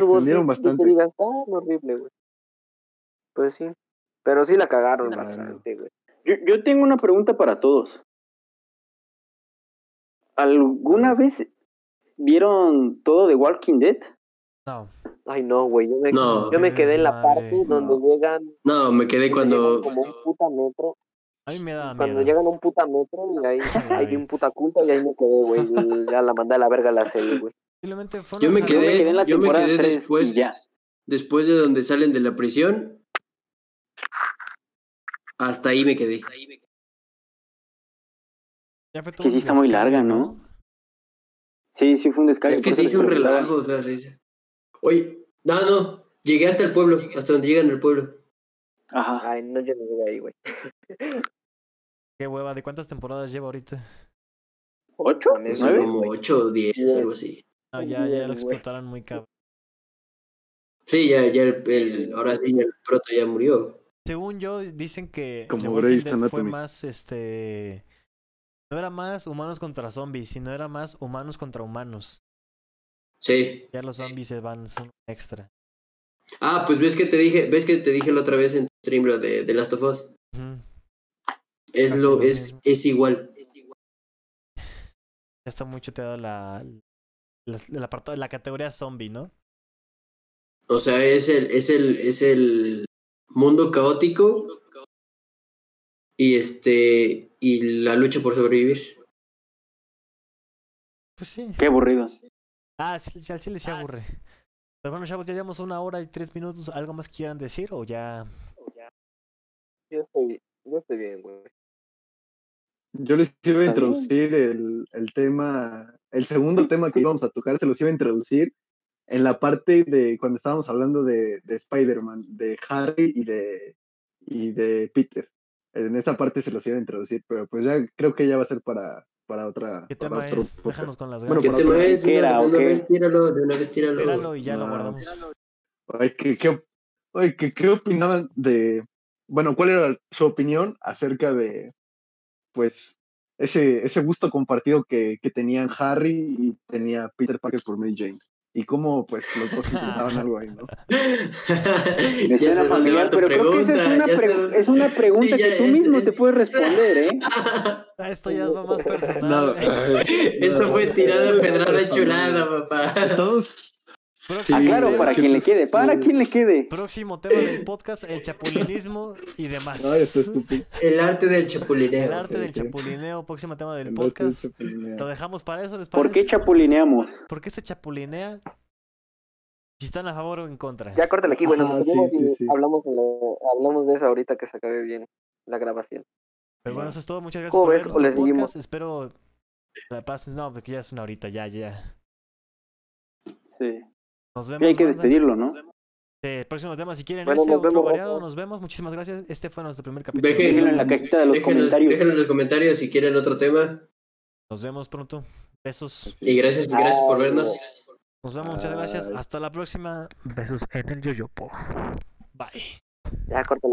bastante. que digas, tan horrible, güey. Pues sí, pero sí la cagaron Claro. bastante, güey. Yo, yo tengo una pregunta para todos. ¿Alguna vez vieron todo de Walking Dead? No. Ay, no, güey, yo me, No. yo me quedé en la parte donde llegan, No, me quedé cuando... llegan como un puta metro, A mí me da cuando miedo. llegan a un puta metro y ahí hay un puta culto y ahí me quedé, güey, ya la mandé a la verga la serie, güey. Simplemente fue Yo me quedé- Yo me quedé en la yo me temporada quedé 3 después. ya. Después de donde salen de la prisión, hasta ahí me quedé. Ya fue todo Que sí está muy larga, ¿no? Sí, sí fue un descargo. Es que se hizo un relajo, o sea, se hizo- Oye, no, no, llegué hasta el pueblo, hasta donde llegan al pueblo. Ajá. Ay, no, yo no llegué ahí, güey. Qué hueva, ¿de cuántas temporadas lleva ahorita? ¿Ocho? Son ¿Nueve? como 8 o 10, Bien. algo así. No, ya, ya lo explotaron muy cabrón. Sí, ya, ya el, el- ahora sí, el proto ya murió. Según yo, dicen que Como Grey's fue más, este... No era más humanos contra zombies, sino era más humanos contra humanos. Sí. Ya los zombies se van, son extra. Ah, pues ves que te dije, ves que te dije la otra vez en stream lo de, de Last of Us. Es Casi lo, lo es, mismo. es igual. Ya está muy chuteado la, la, el apartado- la categoría zombie, ¿no? O sea, es el, es el, es el mundo caótico y este y la lucha por sobrevivir. Pues sí. Qué aburrido. Ah, sí, sí, al chile se aburre. Pero bueno, chavos, ya llevamos una hora y tres minutos. ¿Algo más quieran decir o ya? Yo estoy, yo estoy bien, güey. Yo les iba a introducir el, el tema, el segundo tema que íbamos a tocar, se los iba a introducir en la parte de cuando estábamos hablando de, de Spider-Man, de Harry y de, y de Peter. En esa parte se los iba a introducir, pero pues ya creo que ya va a ser para, para otra. ¿Qué para tema otro es? podcast. Déjanos con las Bueno. ¿Qué tema es? ¿Qué De era, una, de vez tíralo, de una vez tíralo. Tíralo y ya lo No. guardamos. Ay, ¿qué, qué, op- ay, ¿qué, qué opinaban de, bueno, cuál era su opinión acerca de, pues, ese, ese gusto compartido que, que tenían Harry y tenía Peter Parker por Mary Jane? Y cómo pues los dos intentaban algo ahí, ¿no? Me Ya sé suena dónde familiar, va tu pero creo que esa es una, pre- es pregunta Sí, que tú es- mismo es- te puedes responder, ¿eh? Ah, Esto ya va más personal. No, Esto fue tirada No, pedrada no, chulada, papá. Todos, Próximo Ah, claro, tema- para quien le quede, para quien le quede. Próximo tema del podcast, el chapulinismo y demás. no, esto es estúpido. El arte del El chapulineo. arte del chapulineo, próximo tema del podcast. Lo dejamos para eso, ¿les ¿Por parece? qué chapulineamos? ¿Por qué se chapulinea? Si están a favor o en contra. Ya córtale aquí, bueno, nos sí, vemos sí, y sí. hablamos, hablamos de eso ahorita que se acabe bien la grabación. Pero bueno, eso es todo. Muchas gracias ¿Cómo por ves? ver ¿O le nuestro seguimos? podcast. Espero la paz. No, porque ya es una horita, ya, ya. Sí. Nos vemos. hay que despedirlo, ¿no? Eh, próximo tema, si quieren Bueno, ese nos otro vemos, variado, nos vemos. Muchísimas gracias. Este fue nuestro primer capítulo. Dejen- Déjenlo en la cajita de los Déjenos, comentarios. déjenos en los comentarios si quieren otro tema. Nos vemos pronto. Besos. Y gracias, gracias por vernos. Nos vemos, muchas gracias. Hasta la próxima. Besos en el yoyopo. Bye. Ya córtale.